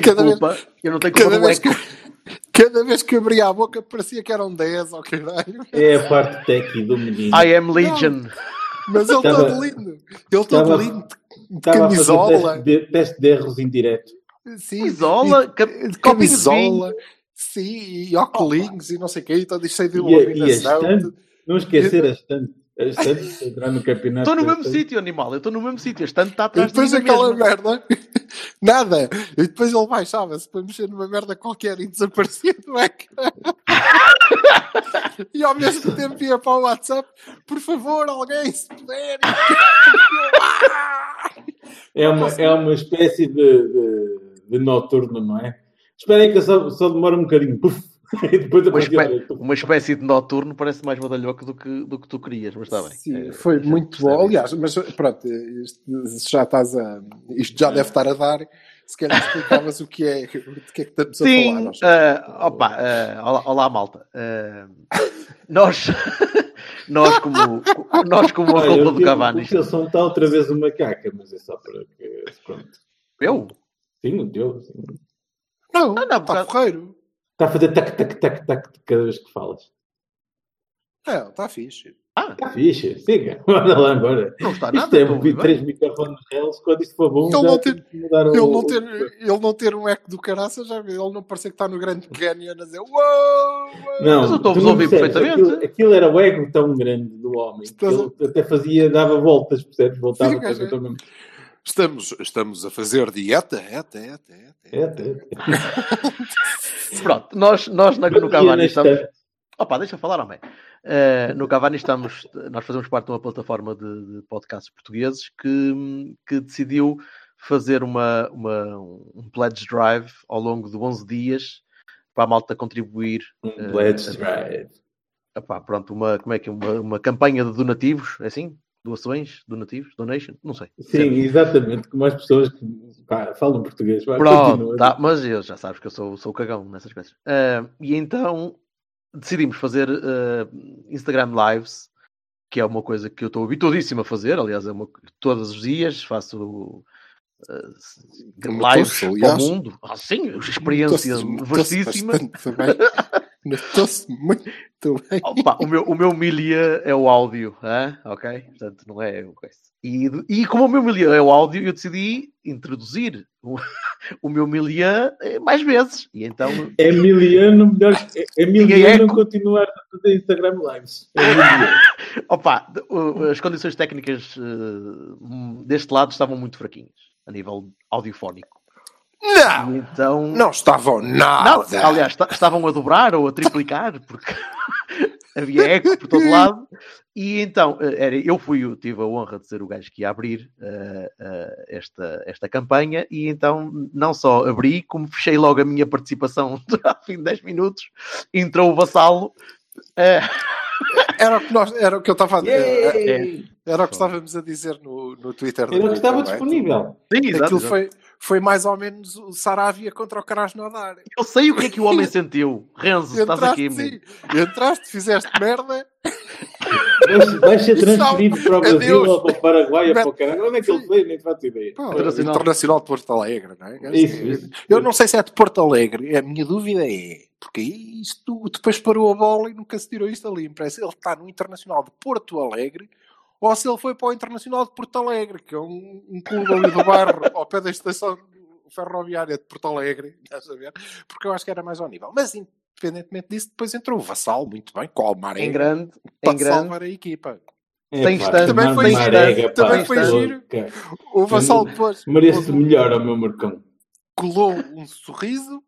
Tenho cada culpa. Eu não tenho Cada culpa do vez, cada vez que abria a boca parecia que eram 10 ou caralho. É a parte técnica do menino. I am Legion. Mas ele Estava- todo lindo. Ele todo estava- lindo. A fazer camisola. teste de, teste de erros indireto. Sim, Camisola, e- camisola. Sim, e óculos e não sei o quê. E todo isto cheio de E, a- e a iluminação. estante, não esquecer a estante. Entrar no campeonato. Estou no mesmo sítio, animal. Eu estou no mesmo sítio. Este tanto está E atrás de depois mim na aquela mesma. merda, nada. E depois ele baixava-se para mexer numa merda qualquer e desaparecia do ecrã. e ao mesmo tempo ia para o WhatsApp, por favor, alguém, se puder. É uma, é uma espécie de, de, de noturno, não é? Esperem que eu só, só demora um bocadinho. Puf, e Uma, espé- uma espécie de noturno parece mais badalhoco do que, do que tu querias, mas está bem. Sim, É, foi muito bom. Aliás, mas pronto, isto já estás a. Isto já deve estar a dar. Se calhar explicavas o que é, de que é que estamos a falar. Sim, nós. ah, opa, ah, olá, olá, malta. Ah, nós, nós como, nós como a eu do Cavani. O teu som está outra vez uma caca, mas é só para que. Pronto. Eu? Sim, o teu. sim. Não, Ah, não, está porreiro. Está a fazer tac, tac, tac, tac cada vez que falas. É, está fixe. Ah, Está fixe, siga. Manda lá embora. não está Isto nada. é estou a ouvir três microfones reais. Quando isto for bom, Ele não que mudar o. Ele não, ter, ele não ter um eco do caraça, já vê. Ele não parecer que está no grande canyon a dizer Uou! uou." Não, Mas eu estou a ouvir perfeitamente. Aquilo, aquilo era o ego tão grande do homem. que Estás Ele até fazia, dava voltas, percebes? Voltava Sim, para é. o mesmo. Estamos, estamos a fazer dieta, dieta, dieta, dieta. É, até. Pronto, nós, nós na, no Cavani estamos. Opa, deixa eu falar, homem. Eh, no Cavani estamos, nós fazemos parte de uma plataforma de, de podcasts portugueses que, que decidiu fazer uma, uma, um pledge drive ao longo de 11 dias para a malta contribuir. Um eh, drive. Epá, pronto, uma, como é que é? Uma, uma campanha de donativos, é assim? Doações, donativos, donation, não sei. Sim, exatamente, como as pessoas que pá, falam português. Vai, Pronto, tá, mas eu já sabes que eu sou, sou cagão nessas coisas. Ah, e então decidimos fazer ah, Instagram Lives, que é uma coisa que eu estou habituadíssimo a fazer. Aliás, é uma, todos os dias faço ah, lives para o mundo. Ah, sim, experiência vastíssima. Notou-se muito bem. Opa, o, meu, o meu milia é o áudio, hã? ok? Portanto, não é o. E, e como o meu milia é o áudio, eu decidi introduzir o, o meu milia eh, mais vezes. E então, É Emiliano, melhor. É Tinha Emiliano eco. continuar a fazer Instagram Lives. É opa, as condições técnicas eh, hum, deste lado estavam muito fraquinhas, a nível audiofónico. Não, então, não estavam Não, nada. aliás, esta- estavam a dobrar ou a triplicar, porque havia eco por todo lado. E então, eh, era, eu fui, eu tive a honra de ser o gajo que ia abrir eh, eh, esta, esta campanha, e então não só abri, como fechei logo a minha participação ao fim de 10 minutos, entrou o vassalo. eh, Era o que, nós, era o que eu estava a dizer. Era o que estávamos a dizer no, no Twitter. Era o que estava é? disponível. sim, exato, Aquilo exato. foi, foi mais ou menos o Saravia contra o Krasnodar. Eu sei o que é que o homem sentiu. Renzo, estás aqui, Entraste, sim. Entraste, fizeste merda. Vais, vais ser transferido para o Brasil Adeus. ou para o Paraguai ou para o caralho. Onde é que ele foi? Nem te faço ideia. Pá, Internacional. Internacional. de Porto Alegre, não é? Isso, isso. Eu não sei se é de Porto Alegre, a minha dúvida é, porque isto depois parou a bola e nunca se tirou isto ali. Parece ele está no Internacional de Porto Alegre ou se ele foi para o Internacional de Porto Alegre, que é um, um clube ali do bairro, ao pé da estação ferroviária de Porto Alegre, estás a ver? Porque eu acho que era mais ao nível. Mas independentemente disso, depois entrou o Vassal, muito bem, com o Almaré, Em grande, para em grande. salvar a equipa. É, Tem pá, também foi marega, giro, pá, também foi giro. O Vassal depois Merece melhor ao meu Marcão. colou um sorriso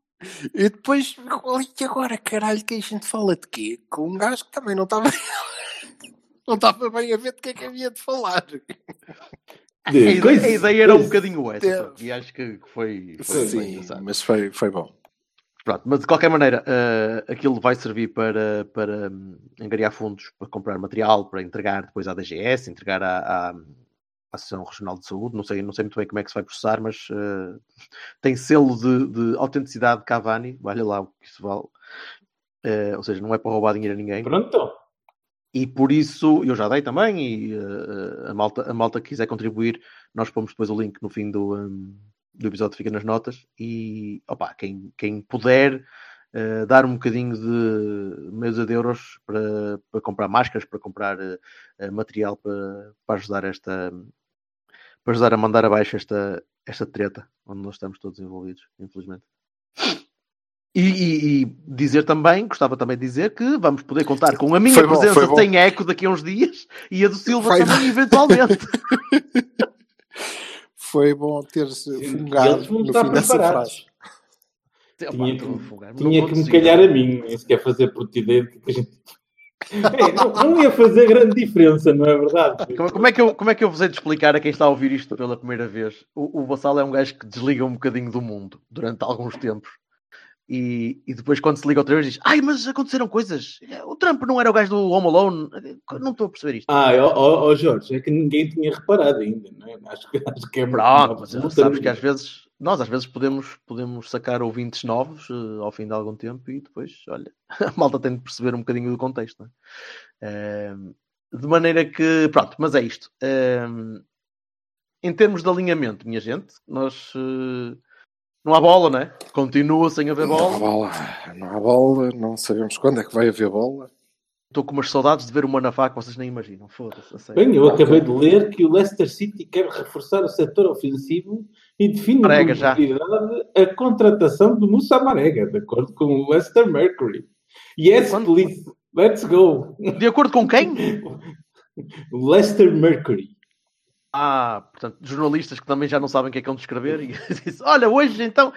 e depois ficou ali, e agora caralho que a gente fala de quê? Com um gajo que também não estava Não estava bem a ver de que é que havia de falar. A De ideia, coisa- a ideia era um bocadinho essa. E acho que foi, foi Sim, mas foi, foi bom. Pronto, mas de qualquer maneira, eh, aquilo vai servir para, para hum, angariar fundos para comprar material, para entregar depois à DGS, entregar à, à, Associação Regional de Saúde. Não sei, não sei muito bem como é que se vai processar, mas eh, tem selo de, de autenticidade de Cavani. Olha lá o que isso vale. Eh, ou seja, não é para roubar dinheiro a ninguém. Pronto. E por isso, eu já dei também, e eh, a, malta, a malta que quiser contribuir, nós pomos depois o link no fim do, hum, do episódio, fica nas notas. E, opa, quem, quem puder eh, dar um bocadinho de meios de euros para, para comprar máscaras, para comprar eh, material para, para ajudar esta para ajudar a mandar abaixo esta, esta treta onde nós estamos todos envolvidos, infelizmente. E, e- e dizer também, gostava também de dizer que vamos poder contar com a minha Foi bom, presença foi bom. sem eco daqui a uns dias e a do Silva Vai- também, eventualmente. Foi bom ter-se fungado no fim dessa preparados. frase. Tinha que, afogar-me, tinha que me calhar a mim, nem sequer fazer por ti dentro. que a gente- É, não, não ia fazer grande diferença, não é verdade? Como, como é que eu, como é que eu vos hei de explicar a quem está a ouvir isto pela primeira vez? O, o Vassal é um gajo que desliga um bocadinho do mundo durante alguns tempos. E, e depois, quando se liga outra vez, diz: Ai, mas aconteceram coisas. O Trump não era o gajo do Home Alone. Não estou a perceber isto. Ah, ó, ó, Jorge, é que ninguém tinha reparado ainda, não é? Acho, que- acho que é Pronto, mas sabes que às vezes, nós às vezes podemos, podemos sacar ouvintes novos eh, ao fim de algum tempo e depois, olha, a malta tem de perceber um bocadinho do contexto. é? Ehm, de maneira que, pronto, mas é isto. Ehm, em termos de alinhamento, minha gente, nós eh, não há bola, não é? Continua sem haver Não há bola. bola, não há bola, não sabemos quando é que vai haver bola. Estou com umas saudades de ver o Manafá que vocês nem imaginam. Foda-se. Bem, eu acabei de ler que o Leicester City quer reforçar o setor ofensivo e define Marega, já. a contratação do Moussa Marega, de acordo com o Leicester Mercury. Yes, Quando- please, let's go. De acordo com quem? Leicester Mercury. Ah, portanto, jornalistas que também já não sabem o que é que vão descrever e disse, olha, hoje então,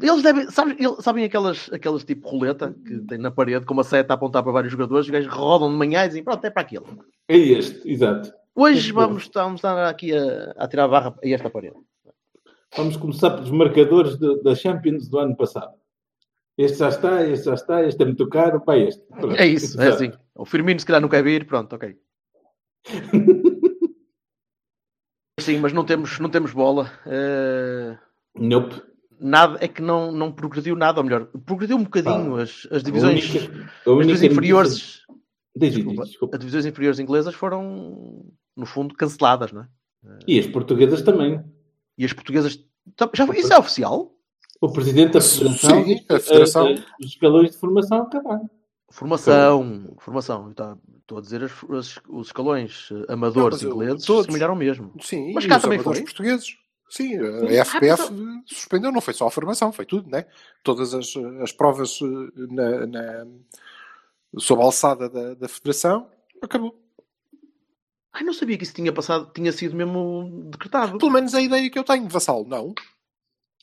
eles devem, sabem, eles- sabem aquelas, aquelas tipo roleta que tem na parede com uma seta a apontar para vários jogadores, os gajos rodam de manhã e dizem, pronto, é para aquilo. É este, exato. Hoje bom. vamos, estar- vamos estar aqui a, a tirar a barra a esta parede. Vamos começar pelos marcadores de- da Champions do ano passado. Este já está, este já está, este é muito caro, vai este. Pronto. É isso, é assim. O Firmino se calhar não quer vir, pronto, ok. Sim, mas não temos, não temos bola. Eh, Nope. nada, é que não, não progrediu nada, ou melhor, progrediu um bocadinho Ah, as, as divisões, A única- a as divisões inferiores. Diz, Desculpa. diz, desculpa. As divisões inferiores inglesas foram, no fundo, canceladas, não é? E as portuguesas também. E as portuguesas. Já foi, isso é oficial? O presidente da Sim, Federação que, a Federação- eh, eh, os escalões de formação acabaram. Formação, formação. Tá- Estou a dizer as- as- os escalões eh, amadores Não, ingleses todos. se melhoram mesmo. Sim, Mas cá os também foi? portugueses. Sim, Sim. a Ah, FPF mas suspendeu, não foi só a formação, foi tudo, né? Todas as, as provas eh, na, na, sob a alçada da, da Federação, acabou. Ai, não sabia que isso tinha passado, tinha sido mesmo decretado. Pelo menos a ideia que eu tenho, Vassal, não.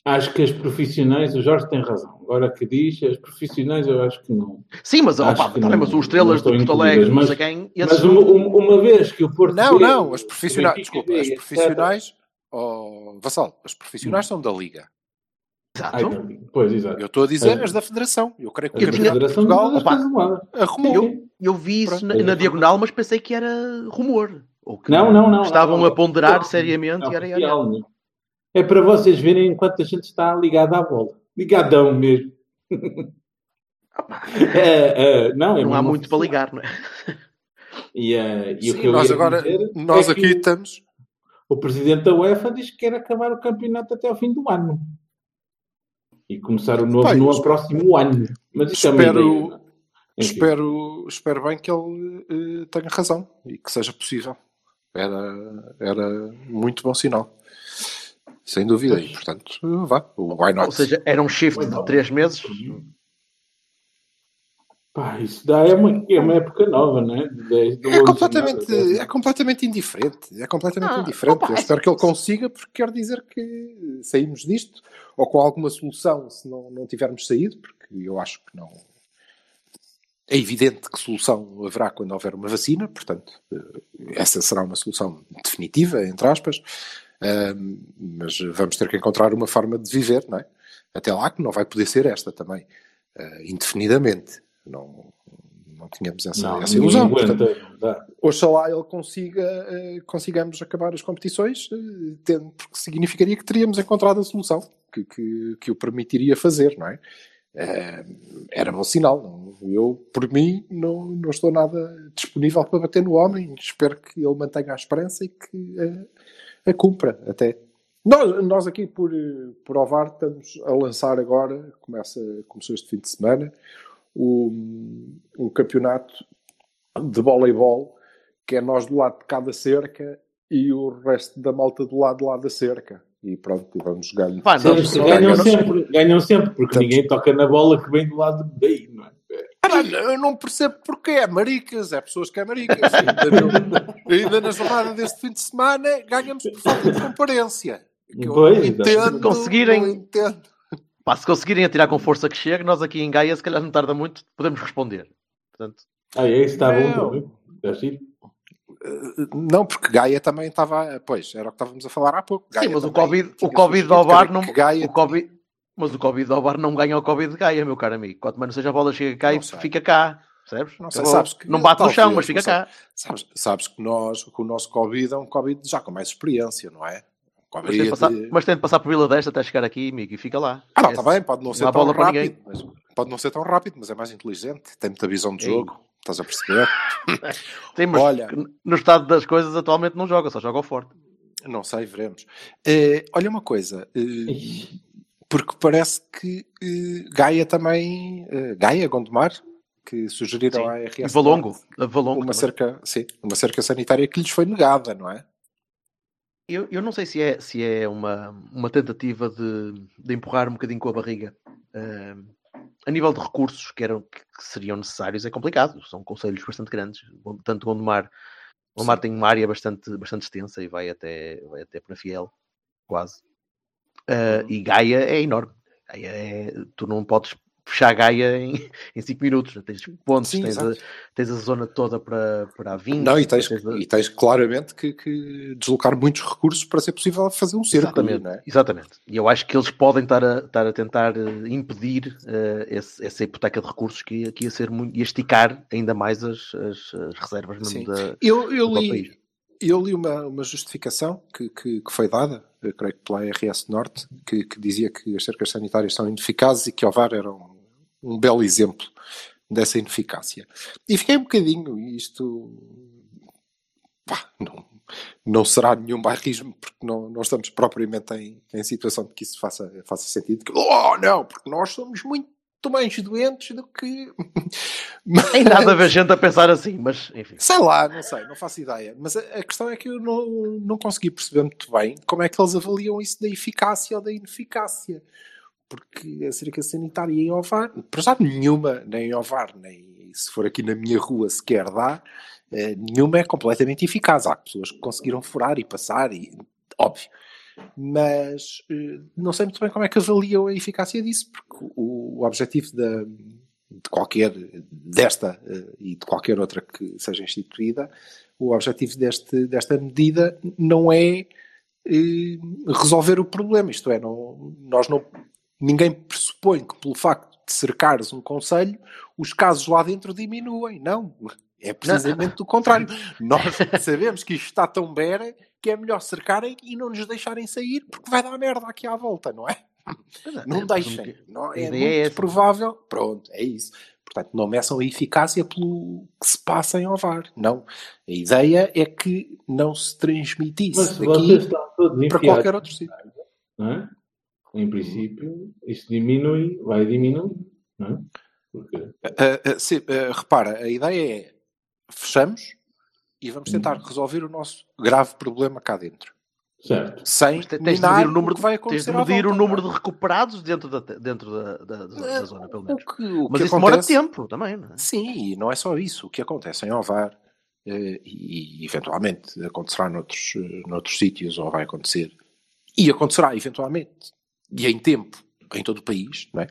Acho que as profissionais, o Jorge tem razão. Agora que diz, as profissionais eu acho que não. Sim, mas, Acho opa, que também, não- mas os estrelas estão Porto Alegre, mas- sei quem, esses Mas uma, uma- uma vez que o Porto. Não, não, as profissionais, desculpa, as profissionais, oh, Vassal, as profissionais são da Liga. Exato. Ai, pois, exato. Eu estou a dizer É. as da Federação. Eu creio que de Federação Portugal opa, arrumou. Sim. Eu vi isso na, na diagonal, mas pensei que era rumor. Ou que Não, não, não. Estavam não, não. a ponderar Não, seriamente não, e era, era. É para vocês verem enquanto a gente está ligado à bola. Ligadão mesmo. É, é, não, é Não há muito para ligar, não é? E, eh, e o Sim, que eu nós agora, nós é aqui o- estamos. O presidente da UEFA diz que quer acabar o campeonato até ao fim do ano. E começar o novo Pai, no próximo ano. Mas isto é uma Espero- ideia. Espero, espero bem que ele eh, tenha razão e que seja possível. Era, era muito bom sinal. Sem dúvida. E, portanto, vá. O why not? Ou seja, era um shift de três meses. Pá, isso dá é uma, é uma época nova, não é? De 10, de é, 11 completamente, jornadas. é completamente indiferente. É completamente Ah, indiferente. opa, Eu espero que ele consiga, porque quer dizer que saímos disto ou com alguma solução se não, não tivermos saído, porque eu acho que não. É evidente que solução haverá quando houver uma vacina, portanto, eh, essa será uma solução definitiva, entre aspas, mas vamos ter que encontrar uma forma de viver, não é? Até lá que não vai poder ser esta também, ah, indefinidamente. Não, não tínhamos essa, Não, essa ilusão. Portanto. Oxalá ele consiga, eh, consigamos acabar as competições, tendo- porque significaria que teríamos encontrado a solução que, que, que o permitiria fazer, não é? Era bom sinal. Não? Eu, por mim, não, não estou nada disponível para bater no homem. Espero que ele mantenha a esperança e que a cumpra até. Nós, nós aqui por, por Ovar estamos a lançar agora, começa, começou este fim de semana, um, um campeonato de voleibol, que é nós do lado de cada cerca e o resto da malta do lado de lá da cerca. E pronto, e vamos jogar. Pá, ganham, sempre, ganham sempre, porque Estamos- ninguém toca na bola que vem do lado daí, não é? Eu não percebo porquê, é maricas, é pessoas que é maricas. Ainda, na jornada deste fim de semana ganhamos por falta de comparência. Que eu Pois, entendo, Conseguirem- não entendo. Pá, se conseguirem atirar com força que chegue, nós aqui em Gaia, se calhar não tarda muito, podemos responder. Portanto, Ah, é isso, está bom Não. também. Está giro. Não, porque Gaia também estava. Pois, era o que estávamos a falar há pouco. sim, Gaia mas o Covid, o COVID ao bar não. Gaia o COVID, mas o Covid ao bar não ganha o Covid de Gaia, meu caro amigo. Quanto menos seja a bola chega cá Não e sei. fica cá. Percebes? Não sei, sabes que- não bate no chão, mas fica não cá. Sabes, sabes que, nós, que o nosso Covid é um Covid já com mais experiência, não é? Mas tem, de passar, mas tem de passar por Vila desta até chegar aqui, amigo, e fica lá. Ah, não, É- está bem, pode não ser há tão rápido. Mas, pode não ser tão rápido, mas é mais inteligente. Tem muita visão de Ei. jogo. Estás a perceber? Tem, mas Olha. no estado das coisas atualmente não joga, só joga ao forte. Não sei, veremos. Eh, olha uma coisa. eh, porque parece que eh, Gaia também... eh, Gaia, Gondomar, que sugeriram Sim. à E RS Valongo. Valongo uma também. cerca, sim, uma cerca sanitária que lhes foi negada, não é? Eu, eu não sei se é, se é uma, uma tentativa de, de empurrar um bocadinho com a barriga. Ah, a nível de recursos que, eram, que seriam necessários é complicado. São conselhos bastante grandes. Tanto Gondomar. Gondomar Sim. tem uma área bastante, bastante extensa e vai até, vai até Penafiel, quase. Uhum. e Gaia é enorme. Gaia é, tu não podes fechar Gaia em 5 minutos. Tens pontos, Sim, tens, a, tens a zona toda para, para a 20. Não, e tens, tens a- e tens claramente que, que deslocar muitos recursos para ser possível fazer um cerco Exatamente, é? exatamente. E eu acho que eles podem estar a, estar a tentar eh, impedir eh, esse- essa hipoteca de recursos que que ia ser muito, ia esticar ainda mais as, as- as reservas mesmo Sim. da, Eu, eu do li, país. eu li uma, uma justificação que, que, que foi dada, creio que pela RS Norte, que, que dizia que as cercas sanitárias são ineficazes e que Ovar era um, um belo exemplo dessa ineficácia. E fiquei um bocadinho, isto pá, não, não será nenhum bairrismo, porque não, não estamos propriamente em, em situação de que isso faça, faça sentido. Que, oh, não, porque nós somos muito mais doentes do que. Tem nada a ver gente a pensar assim, mas enfim. Sei lá, não sei, não faço ideia. Mas a, a questão é que eu não, não consegui perceber muito bem como é que eles avaliam isso da eficácia ou da ineficácia. Porque a cerca sanitária em Ovar, para já nenhuma, nem em Ovar, nem se for aqui na minha rua sequer dá, eh, nenhuma é completamente eficaz. Há pessoas que conseguiram furar e passar, e óbvio. Mas eh, não sei muito bem como é que avaliam a eficácia disso, porque o objetivo da, de qualquer, desta eh, e de qualquer outra que seja instituída, o objetivo deste, desta medida não é eh, resolver o problema. Isto é, não, nós não, ninguém pressupõe que pelo facto de cercares um conselho, os casos lá dentro diminuem. Não. É precisamente o contrário. Nós sabemos que isto está tão bera que é melhor cercarem e não nos deixarem sair porque vai dar merda aqui à volta, não é? Não É, deixem. Não, é muito é provável. Pronto, é isso. Portanto, não meçam a eficácia pelo que se passa em Ovar. Não. A ideia é que não se transmitisse Mas daqui vocês estão todos para qualquer outro sítio. não é? Em princípio, isso diminui, vai diminuir, não é? Porque ah, sim, ah, repara, a ideia é fechamos e vamos tentar resolver o nosso grave problema cá dentro. Certo. Sem tens de medir o número, que vai tens de medir o número de recuperados dentro da, dentro da, da- da- é? da zona, pelo O menos. que, o Mas que isso demora acontece... tempo também, não é? Sim, e não é só isso. O que acontece em Ovar eh, e, eventualmente acontecerá noutros, eh, noutros sítios ou vai acontecer e acontecerá eventualmente e em tempo em todo o país, não é?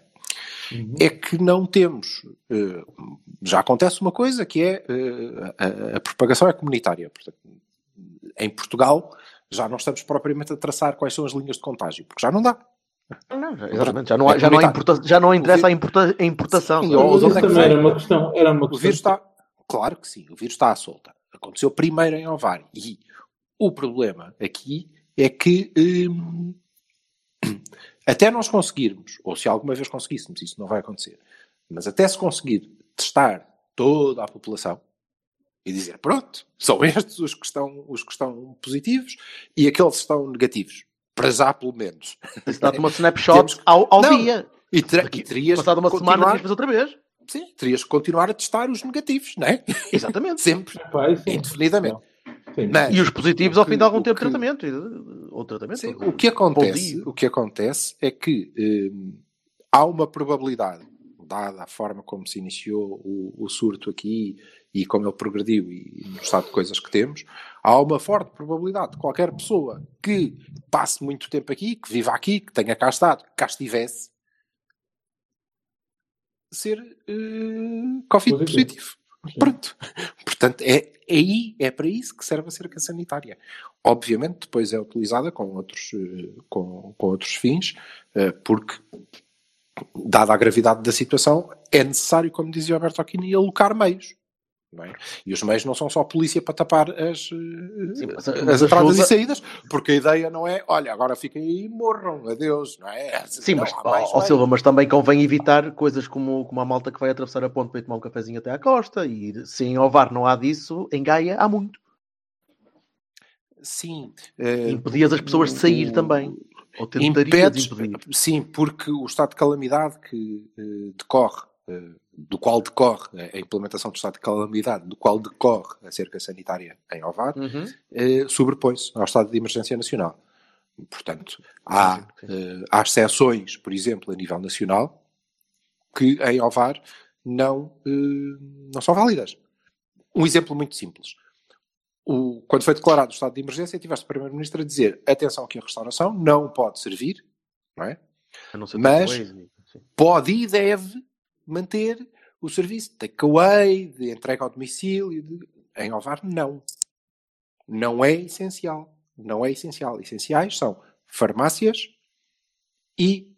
Uhum. é que não temos. eh, já acontece uma coisa que é eh, a, a propagação é comunitária. Portanto, em Portugal já não estamos propriamente a traçar quais são as linhas de contágio, porque já não dá. Não, já- exatamente, já não, há- É já não, importa- já não O interessa a, importa- a importação. Sim, ou- isso é também vem? era uma questão. Era uma O questão. vírus está. Claro que sim, o vírus está à solta. Aconteceu primeiro em Ovar. E o problema aqui é que hum, até nós conseguirmos, ou se alguma vez conseguíssemos, isso não vai acontecer, mas até se conseguir testar toda a população e dizer, pronto, são estes os que estão, os que estão positivos e aqueles que estão negativos. Para já, pelo menos. Isso dá-te uma snapshot Temos- ao, ao Não, dia. E, ter, e terias Passada uma semana, continuar, de fazer outra vez. sim, terias que continuar a testar os negativos, não é? Exatamente. Sempre, é- indefinidamente. Sim. Mas- E os positivos ao fim de algum tempo que- tratamento. Ou tratamento. Sim, ou- o que acontece, o que acontece é que hum, há uma probabilidade, dada a forma como se iniciou o, o surto aqui e como ele progrediu e no estado de coisas que temos, há uma forte probabilidade de qualquer pessoa que passe muito tempo aqui, que viva aqui, que tenha cá estado, que cá estivesse, ser eh, Covid Positivo. positivo. Pronto. Portanto, é, é aí, é para isso que serve a cerca sanitária. Obviamente, depois é utilizada com outros, eh, com, com outros fins, eh, porque, dada a gravidade da situação, é necessário, como dizia o Alberto Aquino, alocar meios. é? E os meios não são só polícia para tapar as, eh, Sim, mas- as mas entradas ajuda- e saídas, porque a ideia não é, olha, agora fiquem aí e morram, adeus, não é? Sim, Não, mas, ó. Silva, mas também convém evitar coisas como, como a malta que vai atravessar a ponte para ir tomar um cafezinho até à costa. E se em Ovar não há disso, em Gaia há muito. Sim. eh, Impedias as pessoas de sair o- também. Ou tentarias Impedes, impedir. sim, porque o estado de calamidade que eh, decorre, eh, do qual decorre a implementação do estado de calamidade, do qual decorre a cerca sanitária em Ovar, Uhum. eh, sobrepõe-se ao estado de emergência nacional. Portanto, há, há exceções, por exemplo, a nível nacional, que em Ovar não, não são válidas. Um exemplo muito simples. O- quando foi declarado o estado de emergência, tiveste o Primeiro-Ministro a dizer atenção que a restauração não pode servir, não é? Mas- pode e deve manter o serviço de takeaway, de entrega ao domicílio. de- Em Ovar, não. Não é essencial. Não é essencial. Essenciais são farmácias e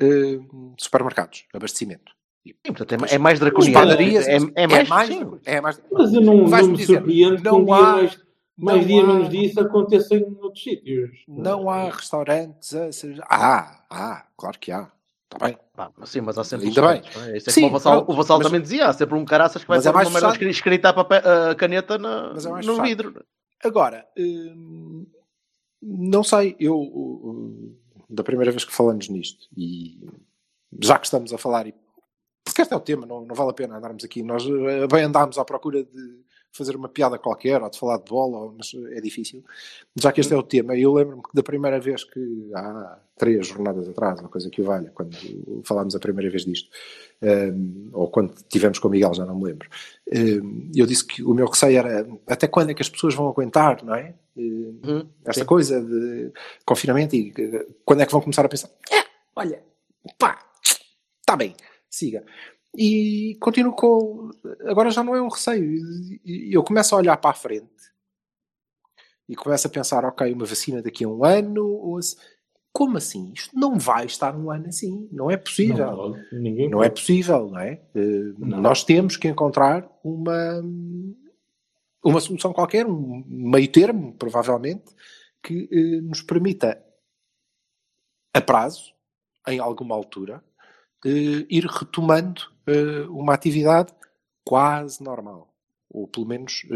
eh, supermercados, abastecimento. Sim, portanto, é, ma- é mais draconiano. Padarias, É, é mais, mais, é mais Mas eu não, não me dizer, surpreendo não que um há- mais, mais não dia há- menos disso aconteça em outros sítios. Não há restaurantes a ser... Ah, ah, claro que há. Está bem. Pá, mas sim, mas há sempre Ainda bem. é? Isso é Sim, como o Vassal, o Vassal mas- também dizia, há sempre um caraças que vai Mas é uma merda escrita a, papel- caneta na, é no fechado. vidro. Agora, hum, não sei, eu hum, da primeira vez que falamos nisto, e já que estamos a falar, e- porque este é o tema, não, não vale a pena andarmos aqui, nós eh, bem andámos à procura de fazer uma piada qualquer, ou de falar de bola, ou- mas é difícil, já que este é o tema, eu lembro-me que da primeira vez que, há três jornadas atrás, uma coisa que o valha, quando falámos a primeira vez disto, hum, ou quando tivemos com o Miguel, já não me lembro, hum, eu disse que o meu receio era até quando é que as pessoas vão aguentar, não é? Hum, Uhum, esta sim. coisa de confinamento e eh, quando é que vão começar a pensar "É, olha, pá, está bem, siga. E continuo com. Agora já não é um receio. Eu começo a olhar para a frente e começo a pensar: ok, uma vacina daqui a um ano. Ou. Como assim? Isto não vai estar um ano assim. Não é possível. Não, ninguém Não é possível, não é? Eh, Não. Nós temos que encontrar uma, uma solução qualquer, um meio termo, provavelmente, que eh, nos permita, a prazo, em alguma altura, ir retomando eh, uma atividade quase normal. Ou pelo menos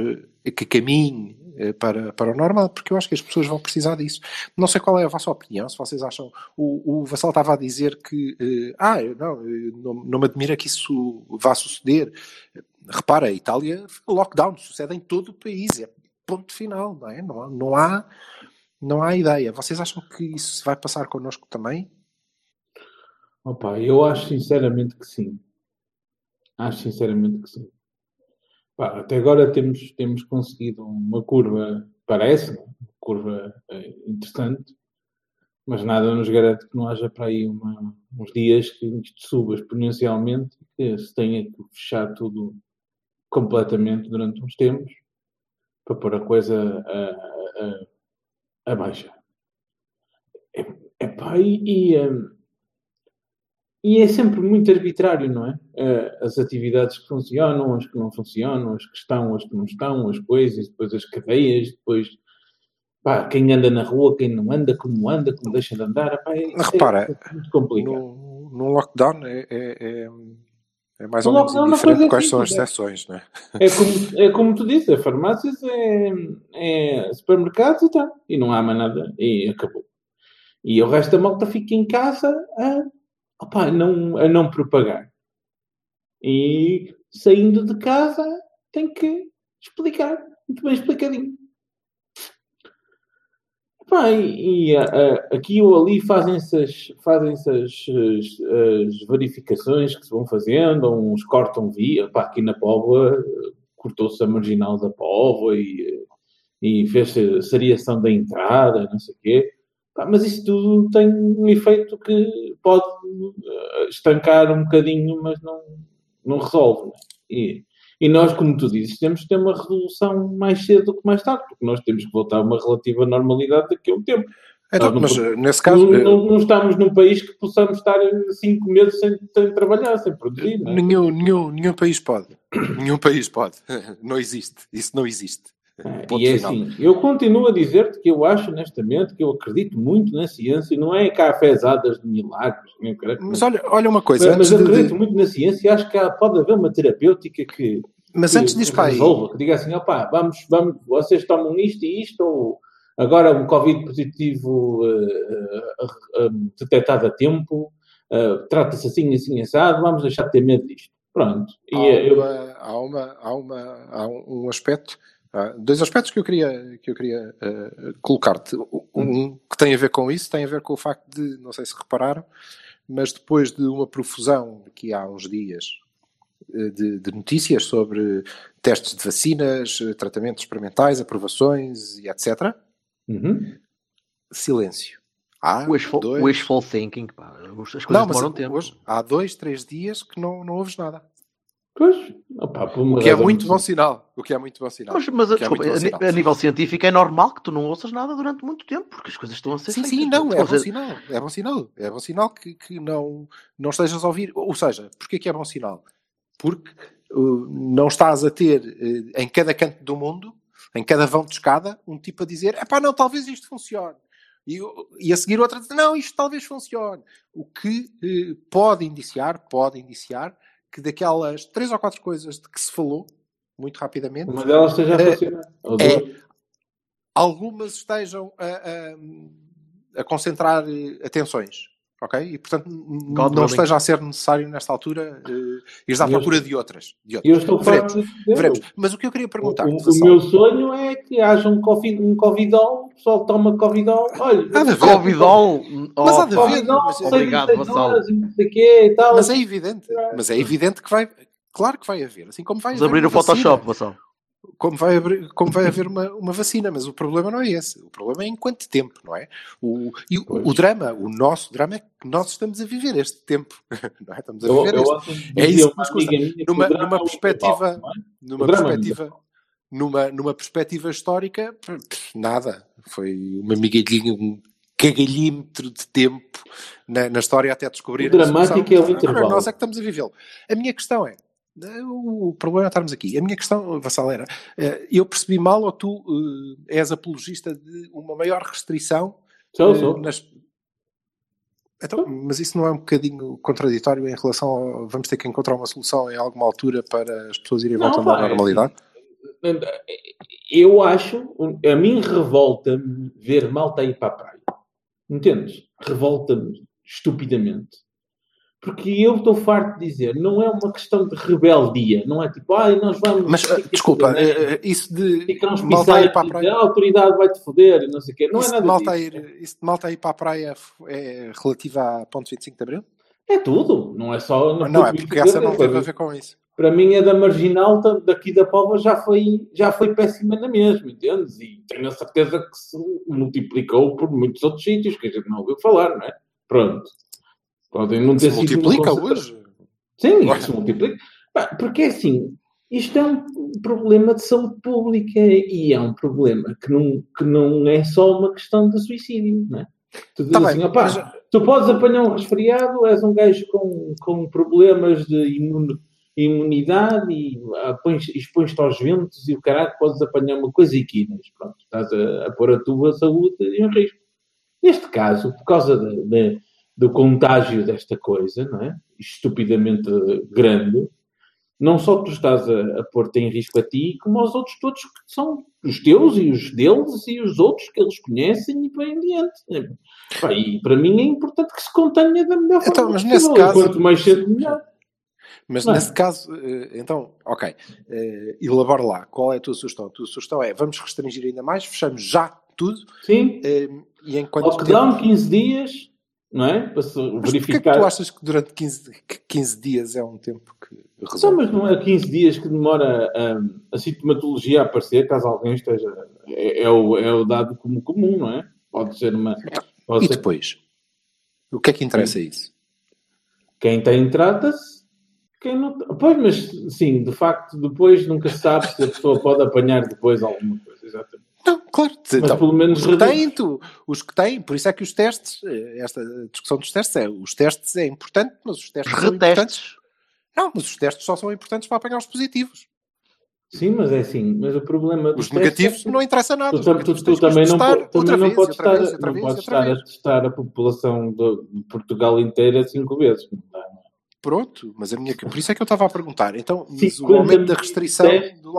eh, que caminhe eh, para, para o normal, porque eu acho que as pessoas vão precisar disso. Não sei qual é a vossa opinião, se vocês acham. O, o Vassal estava a dizer que. eh, ah, não, não, não me admira que isso vá suceder. Repara, a Itália, lockdown, sucede em todo o país, é ponto final, não é? Não, não, há, não há ideia. Vocês acham que isso vai passar connosco também? Opa, eu acho sinceramente que sim. Acho sinceramente que sim. Pá, até agora temos, temos conseguido uma curva, parece, uma curva eh, interessante. Mas nada nos garante que não haja para aí uma- uns dias que isto suba exponencialmente que se tenha que fechar tudo completamente durante uns tempos para pôr a coisa a, a, a, a baixa. É, epá, e, e, hum, e é sempre muito arbitrário, não é? Eh, As atividades que funcionam, as que não funcionam, as que estão, as que não estão, as coisas, depois as cadeias, depois pá, quem anda na rua, quem não anda, como anda, como deixa de andar. Epá, é, Repara, é muito complicado. No, no lockdown é, é, é, é mais ou menos coisa quais são as é. exceções, não é? É como, é como tu dizes, a farmácias é, é supermercados e tal. E não há mais nada. E acabou. E o resto da malta fica em casa a, opá, não, a não propagar. E saindo de casa tem que explicar. Muito bem explicadinho. Pá, e, e, a- a- aqui ou ali fazem-se as, fazem-se as, as- verificações que se vão fazendo, uns cortam via. Aqui na Póvoa cortou-se a marginal da Póvoa e, e fez-se seriação da entrada, não sei o quê. Mas isso tudo tem um efeito que pode eh, estancar um bocadinho, mas não, não resolve. não é? E, e nós, como tu dizes, temos que ter uma resolução mais cedo do que mais tarde, porque nós temos que voltar a uma relativa normalidade daqui a um tempo. Então, não mas eh, nesse caso, não, eh, não- não estamos num país que possamos estar cinco meses sem, sem trabalhar, sem produzir. É? nenhum, nenhum, nenhum país pode. nenhum país pode. Não existe. Isso não existe. Ponto E é final. assim, eu continuo a dizer-te que eu acho, honestamente, que eu acredito muito na ciência, não é cafezadas de milagres. nem Mas olha, olha uma coisa, mas, mas acredito de, muito na ciência e acho que pode haver uma terapêutica que, mas que antes disso aí, resolva, que diga assim, opá, vamos, vamos, vocês tomam isto e isto, ou agora um Covid positivo eh, eh, eh, detectado a tempo, eh, trata-se assim, assim, assado, vamos deixar de ter medo disto. Pronto. E há, eh, eu, uma, há, uma, há, uma, há um aspecto, há dois aspectos que eu queria, que eu queria eh, colocar-te. Um que tem a ver com isso, tem a ver com o facto de, não sei se repararam, mas depois de uma profusão que há uns dias eh, de, de notícias sobre testes de vacinas, tratamentos experimentais, aprovações e etc. Uhum. Silêncio. Há Wishful, dois... wishful thinking, pá. As coisas Não, mas demoram tempo. hoje há dois, três dias que não, não ouves nada. Pois, uma O que é muito bom sinal. O que é muito bom sinal. Mas, mas é desculpa, bom a, sinal. a nível científico é normal que tu não ouças nada durante muito tempo, porque as coisas estão a ser Sim, feitas. sim, não, é bom sinal. É bom sinal. É bom sinal que, que não, não estejas a ouvir. Ou seja, porquê que é bom sinal? Porque uh, não estás a ter uh, em cada canto do mundo, em cada vão de escada, um tipo a dizer: é pá, não, talvez isto funcione. E, e a seguir outra a dizer: não, isto talvez funcione. O que uh, pode indiciar, pode indiciar que daquelas três ou quatro coisas de que se falou, muito rapidamente, Uma delas esteja a É- funcionar. É- algumas estejam a, a- a concentrar eh, atenções. Ok? E portanto God não esteja a ser necessário nesta altura uh, ires à E procura de outras. De E outras. eu estou veremos, de veremos. Mas o que eu queria perguntar o- o meu sonho é que haja um, COVID, um Covidol, o pessoal toma Covidol, olha, Há de haver. Covidol. Mas há de opa, haver, Obrigado, Vassal. horas não sei o quê tal. Mas é evidente. Mas é evidente que vai. Claro que vai haver. Assim como vai Vamos haver. abrir o Photoshop. Vassal. Como vai, abrir- como vai haver uma, uma vacina, mas o problema não é esse. O problema é em quanto tempo, não é? O, e o, o drama, o nosso drama é que nós estamos a viver este tempo. Não é? Estamos a Eu, viver eu este ontem É isso que nos custa. Numa- numa é perspectiva- global, é? numa drama perspectiva, numa, numa perspectiva histórica, nada. Foi uma migalhinha, um cagalhímetro de tempo na, na história até descobrir O dramático é o intervalo. nós é que estamos a vivê-lo. A minha questão é, o problema é estarmos aqui. A minha questão, Vassal, era, eh, eu percebi mal ou tu eh, és apologista de uma maior restrição Sou, eh, sou. nas... Então, mas isso não é um bocadinho contraditório em relação ao vamos ter que encontrar uma solução em alguma altura para as pessoas irem Não, voltando à normalidade? Eu acho, a mim revolta-me ver malta ir para a praia. Entendes? Revolta-me estupidamente. Porque eu estou farto de dizer, não é uma questão de rebeldia, não é tipo, ai, nós vamos. Mas, eh, desculpa, eh, eh, isso de malta ir para a praia... a autoridade vai-te foder não sei o quê. Não isso, é nada malta disso. ir, isso de malta ir para a praia é relativo a ponto 25 de Abril? É tudo, não é só... não, é ponto de porque essa não teve a ver com isso. para mim a da marginal da- daqui da Póvoa já foi, já foi péssima na mesma, entendes? E tenho a certeza que se multiplicou por muitos outros sítios que a gente não ouviu falar, não é? Pronto. Podem não ter Se sido multiplica hoje. Sim, isso se multiplica. Porque é assim, isto é um problema de saúde pública e é um problema que não, que não é só uma questão de suicídio, não é? Tu dizes Tá assim, bem, opá, mas- tu podes apanhar um resfriado, és um gajo com, com problemas de imun- imunidade e ah, pões- expões-te aos ventos e o caralho podes apanhar uma coisa e quinas. Pronto, estás a, a pôr a tua saúde em risco. Neste caso, por causa de- do contágio desta coisa, não é? Estupidamente grande, não só tu estás a, a pôr-te em risco a ti, como aos outros todos que são os teus e os deles e os outros que eles conhecem e por aí em diante. Pá, E para mim é importante que se contenha da melhor Então, forma mas possível. nesse caso- Quanto mais cedo, melhor. Mas Não é? nesse caso, eh, então, ok, eh, elabora lá. Qual é a tua sugestão? A tua sugestão é vamos restringir ainda mais, fechamos já tudo Sim, eh, e enquanto lockdown, 15 dias, não é? Para se Mas porquê é que verificar. tu achas que durante 15, que 15 dias é um tempo que Só, mas não é 15 dias que demora hum, a sintomatologia a aparecer, caso alguém esteja. É, é o, é o dado como comum, não é? Pode ser uma. Pode E ser, depois? O que é que interessa isso? quem tem, trata-se. Quem não. Pois, mas sim, de facto, depois nunca se sabe se a pessoa pode apanhar depois alguma coisa. Exatamente. Não, claro. Mas Então, pelo menos os que têm, tu, os que têm, por isso é que os testes, eh, esta discussão dos testes é, os testes é importante, mas os testes são importantes. Retestes. Não, mas os testes só são importantes para apanhar os positivos. Sim, mas é assim. Mas o problema. dos Os negativos testes é que- não interessa nada. Tu, tu- negativos tu os também não, também outra não vez, podes estar, vez, não vez, podes estar a testar a população de, Portugal inteira cinco vezes. Não não é? Pronto, mas a minha, por isso é que eu estava a perguntar. Então, mas o 50 aumento da restrição testes do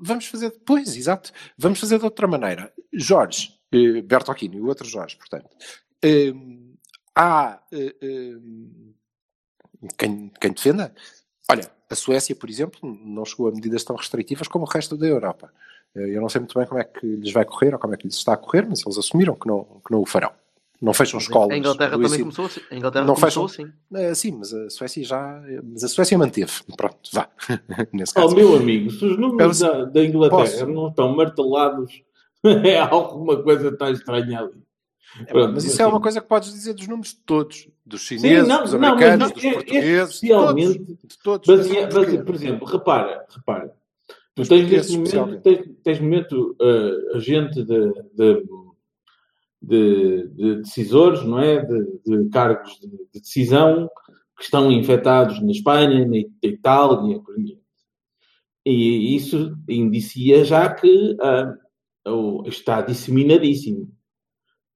Vamos fazer depois, exato. Vamos fazer de outra maneira. Jorge, eh, Bertolini, o outro Jorge, portanto. eh, há eh, eh, quem, quem defenda. Olha, a Suécia, por exemplo, não chegou a medidas tão restritivas como o resto da Europa. Eh, eu não sei muito bem como é que lhes vai correr ou como é que lhes está a correr, mas eles assumiram que não, que não o farão. Não fecham escolas. A Inglaterra também ensino. começou assim. A Inglaterra Não começou fecham- assim. Eh, sim, mas a Suécia já. Mas a Suécia manteve. Pronto, vá. Nesse Oh, caso. meu amigo, se os números da, da Inglaterra Posso? não estão martelados, é alguma coisa está estranha ali. É, Pronto, mas isso mas é sim. uma coisa que podes dizer dos números de todos. Dos chineses, não, dos não, mas americanos, não, dos é- portugueses, especialmente de todos. De todos. Basea- Mas base- porquê? por exemplo, repara, repara. Tu tens neste momento, tens, tens momento uh, agente de, de, de- de decisores, não é? De, de cargos de, de decisão que estão infectados na Espanha, na It- Itália, por exemplo. E isso indicia já que ah, está disseminadíssimo.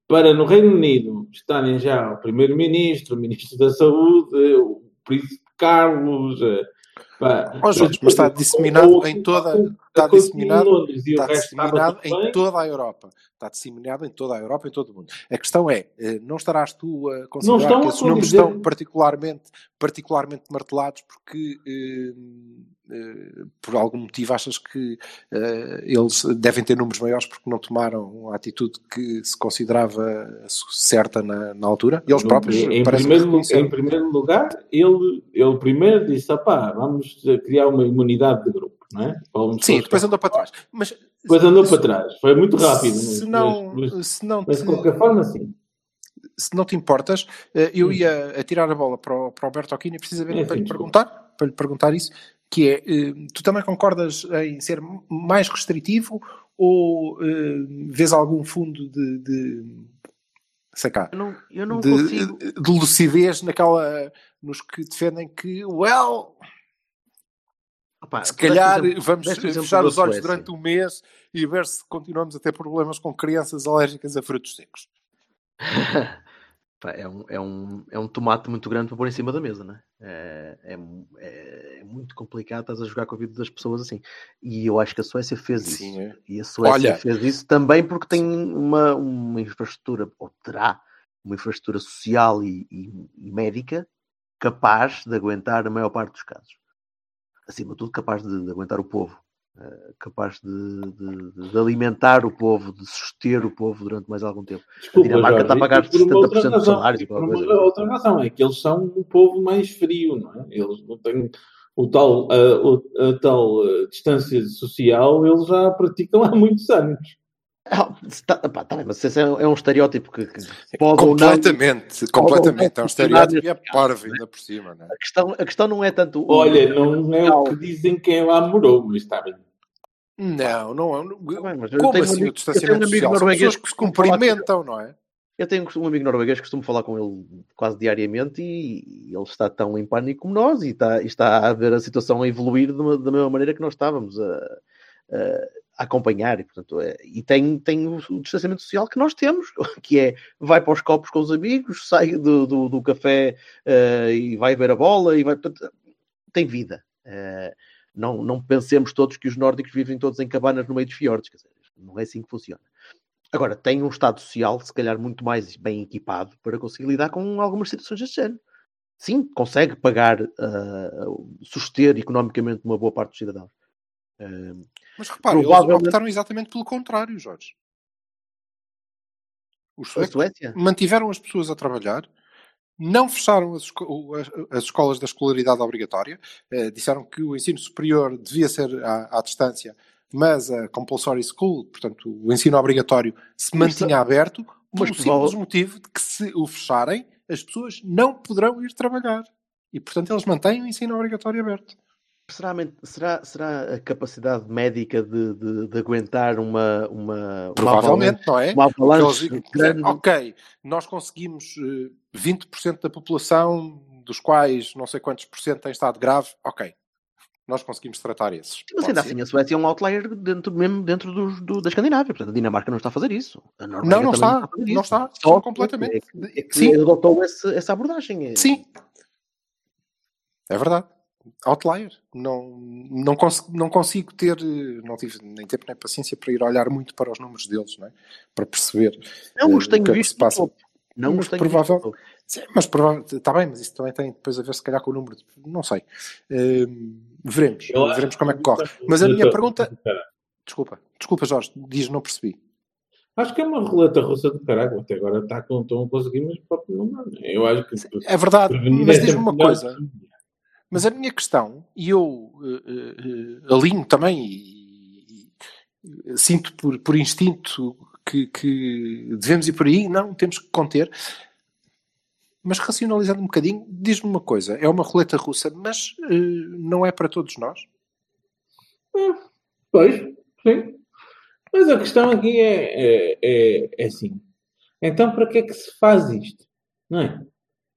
Para no Reino Unido estarem já o Primeiro-Ministro, o Ministro da Saúde, o Príncipe Carlos. pá, Ó, Jorge, mas está disseminado ou- em toda- está disseminado- em Londres Está disseminado bem. em toda a Europa. Está disseminado em toda a Europa, em todo o mundo. A questão é, eh, não estarás tu a considerar que esses números dizer- estão particularmente, particularmente martelados porque eh, eh, por algum motivo achas que eh, eles devem ter números maiores porque não tomaram a atitude que se considerava certa na, na altura? E eles próprios em, primeiro, reconhecer. em primeiro lugar, ele, ele primeiro disse: vamos criar uma imunidade de grupo, não é? Sim, depois andou para trás. Mas Depois andou para trás. Foi muito rápido. mas- Se não, mas, mas, se não mas de te- qualquer forma, sim. se não te importas, eh, eu ia atirar a bola para o, para o Alberto Aquino precisamente É, para sim, lhe perguntar, para lhe perguntar isso, que é, eh, tu também concordas em ser mais restritivo ou eh, vês algum fundo de, de sei cá, Eu não, eu não de, consigo. de lucidez naquela nos que defendem que, well, Opá, se calhar exemplo- vamos fechar os olhos durante um mês e ver se continuamos a ter problemas com crianças alérgicas a frutos secos. É, um, é, um, é um tomate muito grande para pôr em cima da mesa, não é? É, é, é- é muito complicado, estás a jogar com a vida das pessoas assim. E eu acho que a Suécia fez isso. Sim, é. E a Suécia Olha- fez isso também porque tem uma, uma infraestrutura, ou terá uma infraestrutura social e, e- e médica capaz de aguentar a maior parte dos casos. Acima de tudo, capaz de, de aguentar o povo. eh, capaz de, de- de alimentar o povo, de suster o povo durante mais algum tempo. Desculpa, Dinamarca está a pagar e por uma outra 70% dos salários por uma coisa. outra razão, é que eles são um povo mais frio, não é? Eles não têm o tal, a, o- a tal eh, distância social, eles já praticam há muitos anos. Ah, tá, pá, tá bem, mas esse é, é um estereótipo que, que pode ou não. Completamente, completamente. É um estereótipo e é parvo ainda por cima, não é? A questão, a questão não é tanto. o- Olha, não é o que dizem quem lá morou, mas está bem. Não, não é. Tá bem, mas eu Como tenho um assim amigo- o eu distanciamento tenho um amigo social? São pessoas que se cumprimentam, não é? Eu tenho um amigo norueguês que costumo falar com ele quase diariamente e ele está tão em pânico como nós e está, e está a ver a situação a evoluir de uma- da mesma maneira que nós estávamos a, a- acompanhar. E, portanto, é- e tem, tem o, o distanciamento social que nós temos, que é vai para os copos com os amigos, sai do, do, do café eh, e vai ver a bola e vai. portanto, tem vida. Eh, não, não pensemos todos que os nórdicos vivem todos em cabanas no meio dos fiordes. Dizer, não é assim que funciona. Agora, tem um Estado social, se calhar, muito mais bem equipado para conseguir lidar com algumas situações deste género. Sim, consegue pagar, ah, suster economicamente uma boa parte dos cidadãos. Ah, Mas repara, eles Provavelmente- optaram exatamente pelo contrário, Jorge. Os suecos mantiveram as pessoas a trabalhar, não fecharam as, esco- as- as escolas da escolaridade obrigatória, eh, disseram que o ensino superior devia ser à, à distância, mas a compulsory school, portanto, o ensino obrigatório, se mantinha aberto, mas pelo prova- simples motivo de que se o fecharem, as pessoas não poderão ir trabalhar. E, portanto, eles mantêm o ensino obrigatório aberto. Será, será, será a capacidade médica de, de- de aguentar uma, uma, uma Provavelmente, não é? Eles avalanche grande. ok, nós conseguimos eh, 20% da população, dos quais não sei quantos por cento em estado grave, ok. Nós conseguimos tratar esses. Mas ainda assim, a Suécia é um outlier dentro, mesmo dentro dos- do, da Escandinávia. Portanto, a Dinamarca não está a fazer isso. A Não, não está. a fazer Não está. Só completamente. É que, é que Sim. adotou esse- essa abordagem. Sim. É verdade. Outlier. Não, não, consigo, não consigo ter, eh, não tive nem tempo nem paciência para ir olhar muito para os números deles, não é? Para perceber. Não os eh, tenho o que é que visto se passa. topo. Não Mas os tenho provável- visto. Sim, mas provavelmente, está bem, mas isso também tem depois a ver se calhar com o número, de, não sei. Eh, veremos, Eu veremos como é que corre. Mas a minha pergunta, desculpa, desculpa Jorge, diz, não percebi. Acho que é uma roleta russa do caralho. Até agora está com estão a conseguir, mas pode não dá. né? Eu acho que. É verdade, mas diz-me uma coisa, mas a minha questão, e eu eh, eh, alinho também e, e sinto por, por instinto que, que devemos ir por aí, não, temos que conter. Mas racionalizando um bocadinho, diz-me uma coisa: é uma roleta russa, mas eh, não é para todos nós? Pois, sim. Mas a questão aqui é, é, é, é assim. Então, para que é que se faz isto? Não é?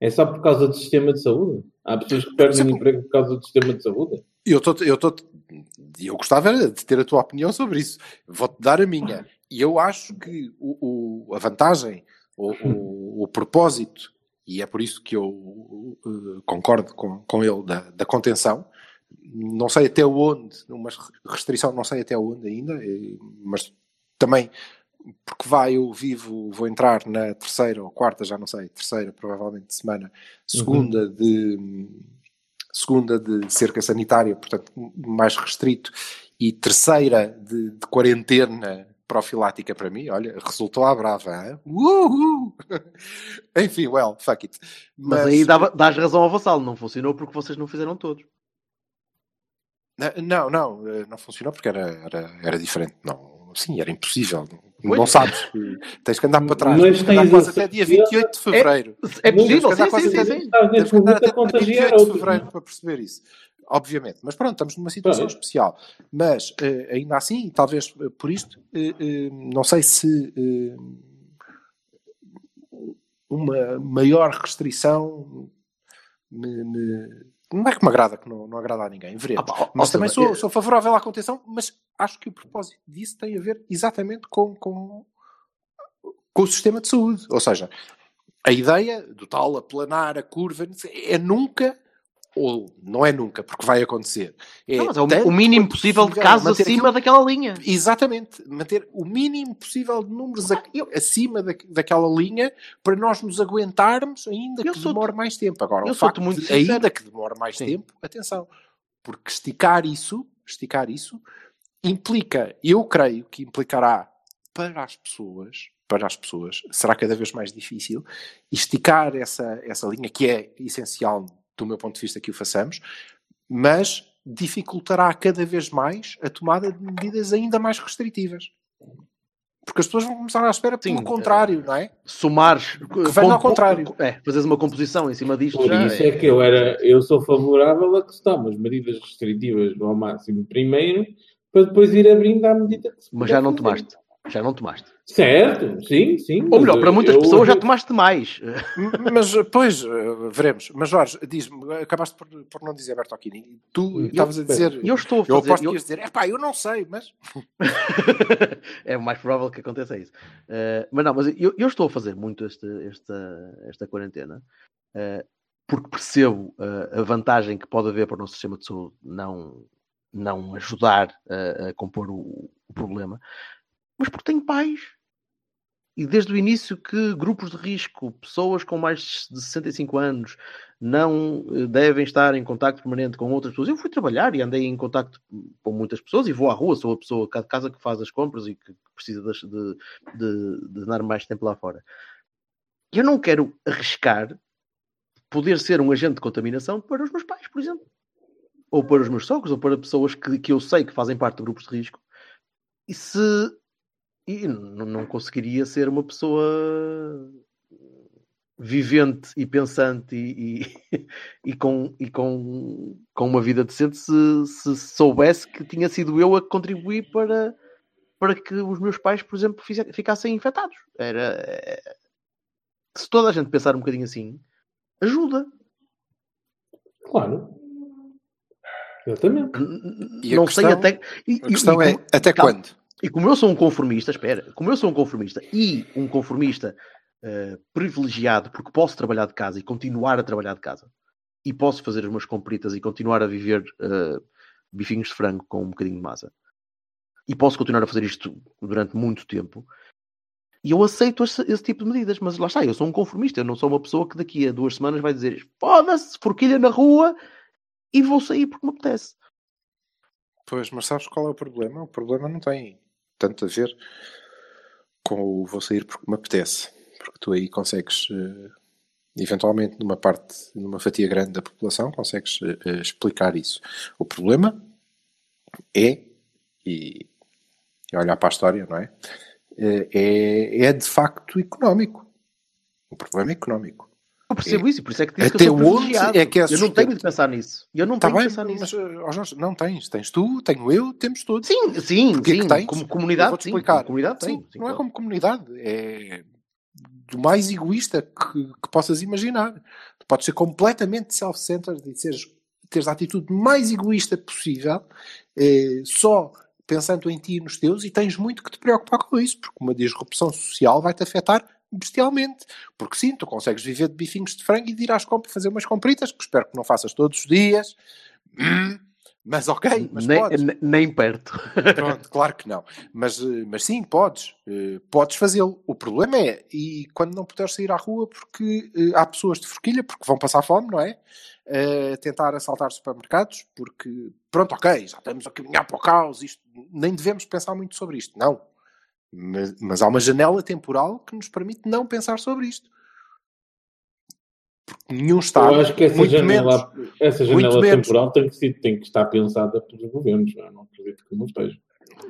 É só por causa do sistema de saúde? Há pessoas que perdem emprego por causa do sistema de saúde? Eu, tô, eu, tô, eu gostava de ter a tua opinião sobre isso. Vou-te dar a minha. E eu acho que o, o- a vantagem, o, o, o propósito, e é por isso que eu eh, concordo com, com ele da, da contenção, não sei até onde, uma restrição não sei até onde ainda, eh, mas também porque vai, eu vivo, vou entrar na terceira ou quarta, já não sei, terceira provavelmente semana, segunda de segunda de cerca sanitária, portanto mais restrito, e terceira de, de quarentena profilática para mim, olha, resultou à brava, hein? Uhul! Enfim, well, fuck it. Mas, aí dava, dás razão ao vassalo, não funcionou porque vocês não fizeram todos. Não, não, eh, não funcionou porque era, era, era diferente. Não, sim, era impossível. Não, Pois. não sabes. Tens que andar para trás. Mas Tens que andar quase até dia certeza- 28 de fevereiro. É Mas possível, tens que andar sim, quase sim, até- sim, sim. Estás Tens nesse que andar momento até a contagiar 28 de outros. fevereiro para perceber isso. Obviamente. Mas pronto, estamos numa situação especial. Mas, eh, ainda assim, talvez eh, por isto, eh, não sei se uma maior restrição me, me- não é que me agrada, que não, não agrada a ninguém. Veremos. Ah, pá, mas ó, também sou, sou favorável à contenção, mas acho que o propósito disso tem a ver exatamente com, com, com o sistema de saúde. Ou seja, a ideia do tal aplanar a curva é nunca, ou não é nunca, porque vai acontecer. É, Não, é o, o mínimo quanto possível de possível casos acima aquilo- daquela linha. Exatamente, manter o mínimo possível de números acima da, daquela linha para nós nos aguentarmos, ainda que demore mais tempo. Agora, eu o facto muito de, ainda que demore mais Sim. tempo, atenção, porque esticar isso, esticar isso, implica, eu creio que implicará para as pessoas, para as pessoas, será cada vez mais difícil esticar essa, essa linha que é essencial do meu ponto de vista que o façamos, mas dificultará cada vez mais a tomada de medidas ainda mais restritivas. Porque as pessoas vão começar à espera pelo Sim, contrário, não é? Somares. venha ao contrário. É, fazeres uma composição em cima disto. Por já isso é que eu era, eu sou favorável a que se tome as medidas restritivas ao máximo primeiro, para depois ir abrindo à medida que se Mas já não tomaste. Já não tomaste. Certo, sim, sim. Ou melhor, para muitas eu- pessoas já tomaste demais. Mas, pois, eh, veremos. Mas, Jorge, diz-me, acabaste por, por não dizer Bertocchini. Tu Eu- estavas a dizer... Eu estou a Eu fazer. aposto que eu- ias dizer, epá, eu não sei, mas... é mais provável que aconteça isso. Eh, mas não, mas eu, eu estou a fazer muito este, esta, esta quarentena eh, porque percebo eh, a vantagem que pode haver para o nosso sistema de saúde não, não ajudar a, a compor o, o problema, mas porque tenho pais. E desde o início que grupos de risco, pessoas com mais de 65 anos, não eh, devem estar em contacto permanente com outras pessoas. Eu fui trabalhar e andei em contacto com muitas pessoas e vou à rua, sou a pessoa cá de casa que faz as compras e que precisa de, de, de mais tempo lá fora. Eu não quero arriscar poder ser um agente de contaminação para os meus pais, por exemplo. Ou para os meus sogros, ou para pessoas que, que eu sei que fazem parte de grupos de risco. E se. E não conseguiria ser uma pessoa vivente e pensante e, e, e com, e com, com uma vida decente se, se soubesse que tinha sido eu a contribuir para, para que os meus pais, por exemplo, ficassem infectados. Era, se toda a gente pensar um bocadinho assim, ajuda. Claro. Exatamente. E a não sei questão- até. E, A questão e- e é, como- até calma. quando? E como eu sou um conformista, espera, como eu sou um conformista e um conformista eh, privilegiado, porque posso trabalhar de casa e continuar a trabalhar de casa, e posso fazer as minhas compritas e continuar a viver eh, bifinhos de frango com um bocadinho de massa, e posso continuar a fazer isto durante muito tempo, e eu aceito esse, esse tipo de medidas, mas lá está, eu sou um conformista, eu não sou uma pessoa que daqui a duas semanas vai dizer foda-se, forquilha na rua e vou sair porque me apetece. Pois, mas sabes qual é o problema? O problema não tem tanto a ver com o vou sair porque me apetece. Porque tu aí consegues, eh, eventualmente, numa parte, numa fatia grande da população, consegues eh, eh, explicar isso. O problema é, e, olhar para a história, não é? É, é de facto económico. O problema é económico. Eu percebo isso, e por isso é que disse que Até eu sou onde é que é Eu não tenho de pensar nisso. Eu não Está tenho de bem, pensar nisso. mas, eh, não tens. Tens tu, tenho eu, temos todos. Sim, sim, Porquê que sim. tens? Como comunidade, vou-te sim. explicar. Como comunidade, Sim, sim. não é como comunidade, é do mais egoísta que, que possas imaginar. Tu podes ser completamente self-centered e seres, teres a atitude mais egoísta possível, eh, só pensando em ti e nos teus, e tens muito que te preocupar com isso, porque uma disrupção social vai-te afetar bestialmente. Porque sim, tu consegues viver de bifinhos de frango e de ir às compras fazer umas compritas, que espero que não faças todos os dias. Hum, mas ok, mas nem, podes. ne- nem perto. Pronto, claro que não. Mas, mas sim, podes. Eh, Podes fazê-lo. O problema é, e quando não puderes sair à rua porque eh, há pessoas de forquilha, porque vão passar fome, não é? Eh, tentar assaltar supermercados, porque, pronto, ok, já estamos a caminhar para o caos, isto, nem devemos pensar muito sobre isto. Não. Mas, mas há uma janela temporal que nos permite não pensar sobre isto. Porque nenhum Estado, Eu acho que essa janela, menos, essa janela temporal tem que, tem que estar pensada pelos governos. Eu não acredito que não esteja.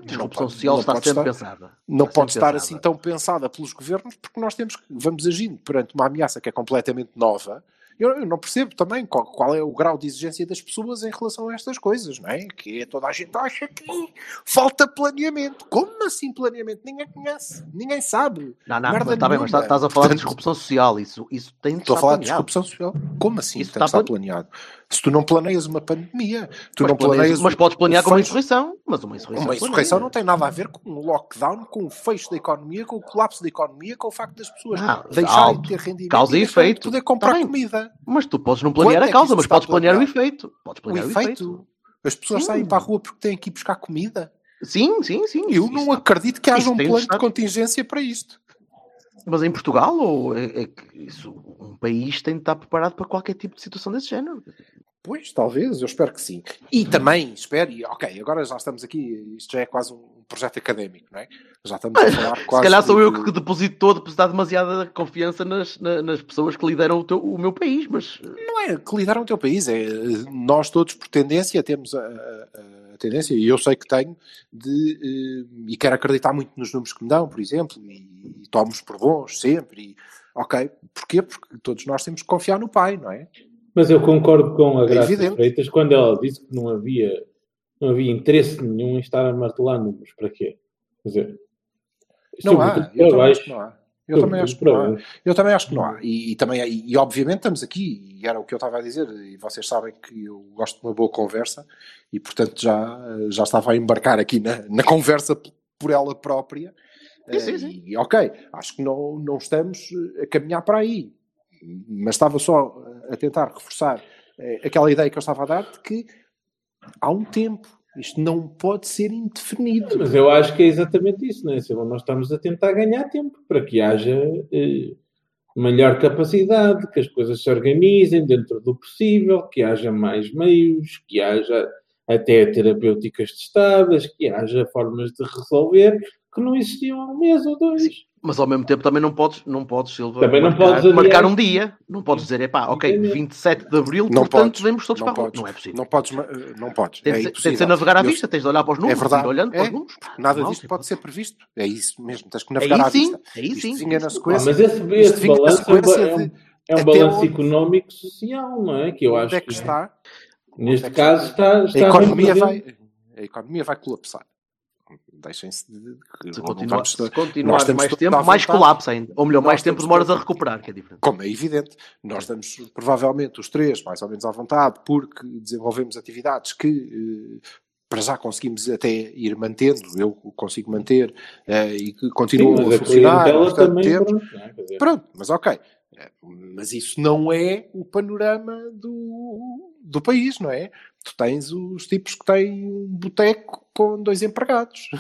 Disrupção pode- social não está pode sempre estar. pensada. não Está pode estar pensada. assim tão pensada pelos governos, porque nós temos que, vamos agindo perante uma ameaça que é completamente nova. Eu, eu não percebo também qual, qual é o grau de exigência das pessoas em relação a estas coisas, não é? Que toda a gente acha que falta planeamento. Como assim planeamento? Ninguém conhece, ninguém sabe. Não, não, Merda mas está bem, mas nenhuma. estás a falar de Portanto, disrupção social. Isso, isso tem de Estou a falar de planeado. disrupção social. Como assim? Isso tem que está estar planeado. Se tu não planeias uma pandemia, tu Mas, não planeias- planeias. mas podes planear com uma insurreição. Mas uma insurreição. Uma insurreição não tem nada a ver com o lockdown, com o fecho da economia, com o colapso da economia, com o facto das pessoas Não, deixarem alto. de ter rendimento Causa e de efeito. poder comprar Tá Mas tu podes não planear Quando é a que causa, isso mas podes planear o efeito. Podes O planear o efeito. efeito. As pessoas Sim. saem para a rua porque têm que ir buscar comida. Sim, sim, sim. Eu Isso- não isso acredito que haja um de plano de estar- contingência para isto. Mas em Portugal, ou é, é que isso, um país tem de estar preparado para qualquer tipo de situação desse género. Pois, talvez, eu espero que sim. E também, espero, e ok, agora já estamos aqui, isto já é quase um projeto académico, não é? Já estamos a falar quase. Se calhar sou de- eu que depositou, depositar demasiada confiança nas, na- nas pessoas que lideram o, teu- o meu país, mas Não é que lideram o teu país, é nós todos por tendência temos a, a- a tendência, e eu sei que tenho, de eh, e quero acreditar muito nos números que me dão, por exemplo, e, e tomo-os por bons sempre. E, ok, porquê? Porque todos nós temos que confiar no pai, não é? Mas eu concordo com a É Graça evidente. Freitas quando ela disse que não havia, não havia interesse nenhum em estar a martelar números. Para quê? Quer dizer, Não há, eu também acho que não há. Eu também acho que não há. Eu também acho que não há. E, e também, e, e obviamente estamos aqui, e era o que eu estava a dizer, e vocês sabem que eu gosto de uma boa conversa, e portanto já, já estava a embarcar aqui na, na conversa por ela própria. Sim, sim, Eh, sim. E ok, acho que não, não estamos eh, a caminhar para aí. Mas estava só a tentar reforçar eh, aquela ideia que eu estava a dar de que há um tempo. Isto não pode ser indefinido. Mas eu acho que é exatamente isso, não é? Nós estamos a tentar ganhar tempo para que haja eh, melhor capacidade, que as coisas se organizem dentro do possível, que haja mais meios, que haja até terapêuticas testadas, que haja formas de resolver que não existiam há um mês ou dois. Mas ao mesmo tempo também não podes, não podes Silva, Também não marcar, podes marcar um dia. Não podes dizer, epá, ok, Entendeu? 27 de Abril, Não portanto, podes, vemos todos não para a rua. Não é possível. Não podes, eh, não podes. Tem, é de tem de ser navegar à Eu- vista, tens de olhar para os números, É verdade. olhando para os É, números. Nada Normal, disto tipo, pode ser previsto. É isso mesmo. Tens que navegar Aí à sim, vista. aí Isto sim. vinha na isso- Ah, mas esse, esse balanço é um, é um, é um balanço onde- económico social, não é? Que eu acho é que está? neste é que caso está, está A economia, vai, a economia vai colapsar. Deixem-se de. de- Se, não continua, vamos- se continuares temos mais de tempo, mais colapsa ainda. Ou melhor, Nós mais tempo demoras de- a recuperar, que é diferente. Como é evidente, nós estamos provavelmente os três mais ou menos à vontade porque desenvolvemos atividades que eh, para já conseguimos até ir mantendo, eu consigo manter eh, e que Sim, continuam mas a a funcionar. portanto, também, temos- pronto, é? Pronto, mas ok. Mas isso não é o panorama do, do país, não é? Tu tens os tipos que têm um boteco com dois empregados.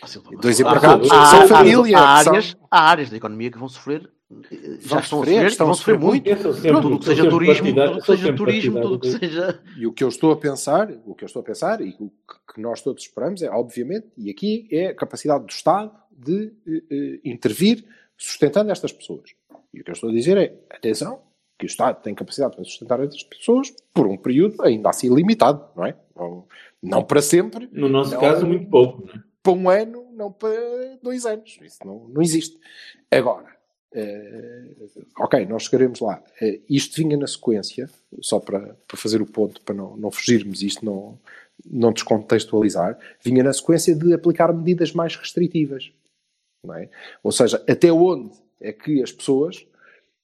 Ah, Dois empregados há- são há- família, Há são- áreas, há áreas da economia que vão sofrer, eh, já Vão estão a sofrer, sofrer, estão vão a sofrer muito. sempre- Tudo o que seja turismo, tudo que seja turismo, tudo que seja. E o que eu estou a pensar, o que eu estou a pensar e o que- que nós todos esperamos é, obviamente, e aqui é a capacidade do Estado de eh, eh, intervir sustentando estas pessoas. E o que eu estou a dizer é, atenção, que o Estado tem capacidade para sustentar estas pessoas por um período ainda assim limitado, não é? Não, não para sempre, No nosso Não. caso, muito pouco, é? para um ano, não para dois anos. Isso não, não existe. Agora, eh, ok, nós chegaremos lá. Eh, isto vinha na sequência, só para, para fazer o ponto, para não, não fugirmos isto, não, não descontextualizar, vinha na sequência de aplicar medidas mais restritivas. Não é? Ou seja, até onde é que as pessoas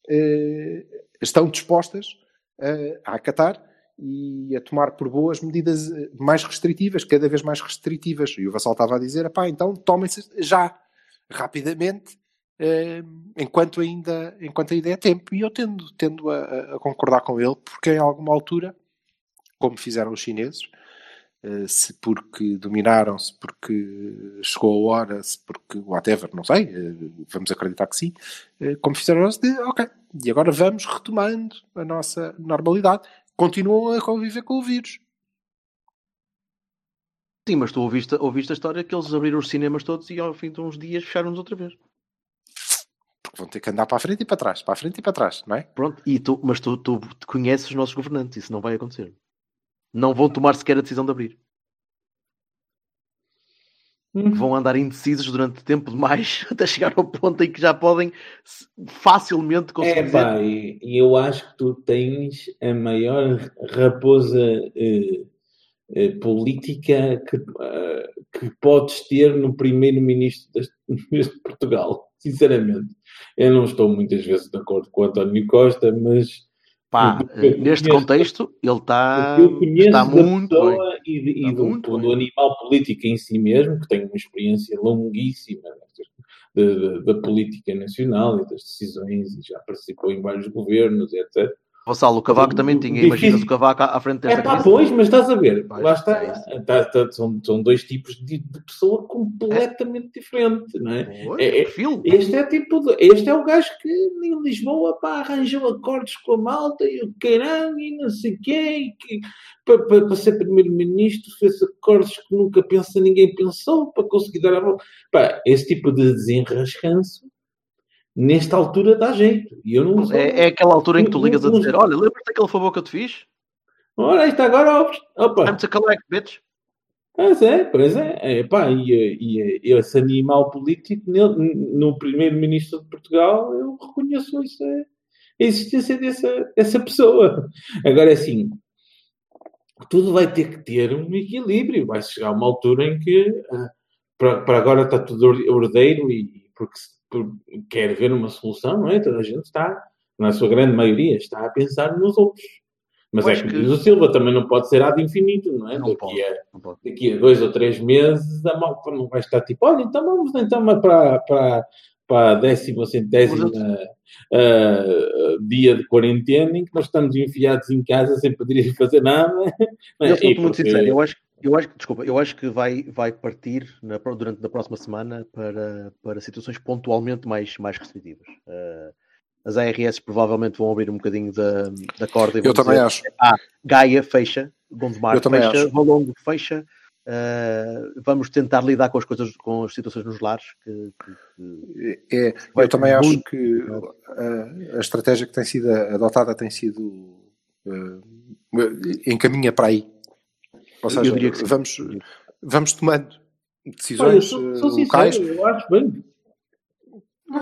eh, estão dispostas eh, a acatar e a tomar por boas medidas eh, mais restritivas, cada vez mais restritivas. E o Vassal estava a dizer, pá, então tomem-se já, rapidamente, eh, enquanto, ainda, enquanto ainda é tempo. E eu tendo, tendo a, a- a concordar com ele, porque em alguma altura, como fizeram os chineses, eh, se porque dominaram, se porque chegou a hora, se porque whatever, não sei, eh, vamos acreditar que sim, eh, como fizeram ok, e agora vamos retomando a nossa normalidade. Continuam a conviver com o vírus. Sim, mas tu ouviste, ouviste a história que eles abriram os cinemas todos e ao fim de uns dias fecharam-nos outra vez. Porque vão ter que andar para a frente e para trás, para a frente e para trás, não é? Pronto, e tu, mas tu, tu conheces os nossos governantes, isso não vai acontecer. Não vão tomar sequer a decisão de abrir. Vão andar indecisos durante tempo demais até chegar ao ponto em que já podem facilmente conseguir É pá, e, eu acho que tu tens a maior raposa eh, eh, política que, eh, que podes ter no primeiro-ministro deste Portugal, sinceramente. Eu não estou muitas vezes de acordo com o António Costa, mas pá, eu eh, neste contexto ele está, conheço está da muito bem. pessoa e, de- e Está do, muito do bem. animal político em si mesmo, que tem uma experiência longuíssima da- da política nacional e das decisões, e já participou em vários governos, etc. Vassalo, o Cavaco também tinha. Imaginas o Cavaco à à frente É desta pá, crise? pois, mas estás a ver, lá está. é isso. Tá- tá- são, são dois tipos de, de pessoa completamente diferentes, não é? Pois, É- é- perfil. Este é tipo, de- este é o gajo que em Lisboa pá, arranjou acordos com a malta e o caralho e não sei o quê, que para, para, para ser primeiro-ministro fez acordos que nunca pensa, ninguém pensou para conseguir dar a volta. Pá, esse tipo de desenrascanço nesta altura dá jeito. E eu não É, é aquela altura em que tu ligas a dizer: Olha, lembras-te daquele favor que eu te fiz? Ora, isto agora, opa. I'm to collect, bitch. Pois é, pois é. é pá, e, e, e esse animal político, nele- no primeiro-ministro de Portugal, eu reconheço isso, é, a existência dessa, dessa pessoa. Agora, é assim, tudo vai ter que ter um equilíbrio. Vai chegar uma altura em que, ah, para, para agora está tudo or- ordeiro e porque quer ver uma solução, não é? Toda a gente está, na sua grande maioria, está a pensar nos outros. Mas Eu é que que- diz o Silva também não pode ser ad infinito, não é? Não Daqui pode. a Não pode. daqui a dois ou três meses a malta não vai estar tipo, olha, então vamos então para, para, para a décima, centésima ah, dia de quarentena em que nós estamos enfiados em casa sem poder fazer nada. Eu E sou muito porque- sincero, eu acho, eu acho que, desculpa, eu acho que vai, vai partir na- durante a próxima semana para, para situações pontualmente mais, mais restritivas. Eh, as ARS provavelmente vão abrir um bocadinho da, da corda e vão Eu também dizer, acho. "Ah, Gaia fecha, Gondomar fecha, acho. Valongo fecha. eh, vamos tentar lidar com as coisas, com as situações nos lares. Que, que- que- É, Vai eu também acho muito que a, a estratégia que tem sido adotada tem sido eh, encaminha para aí. Ou Eu seja, diria que sim. vamos, vamos tomando Olha, eu decisões sou, eh, sou locais. sincero, eu acho bem.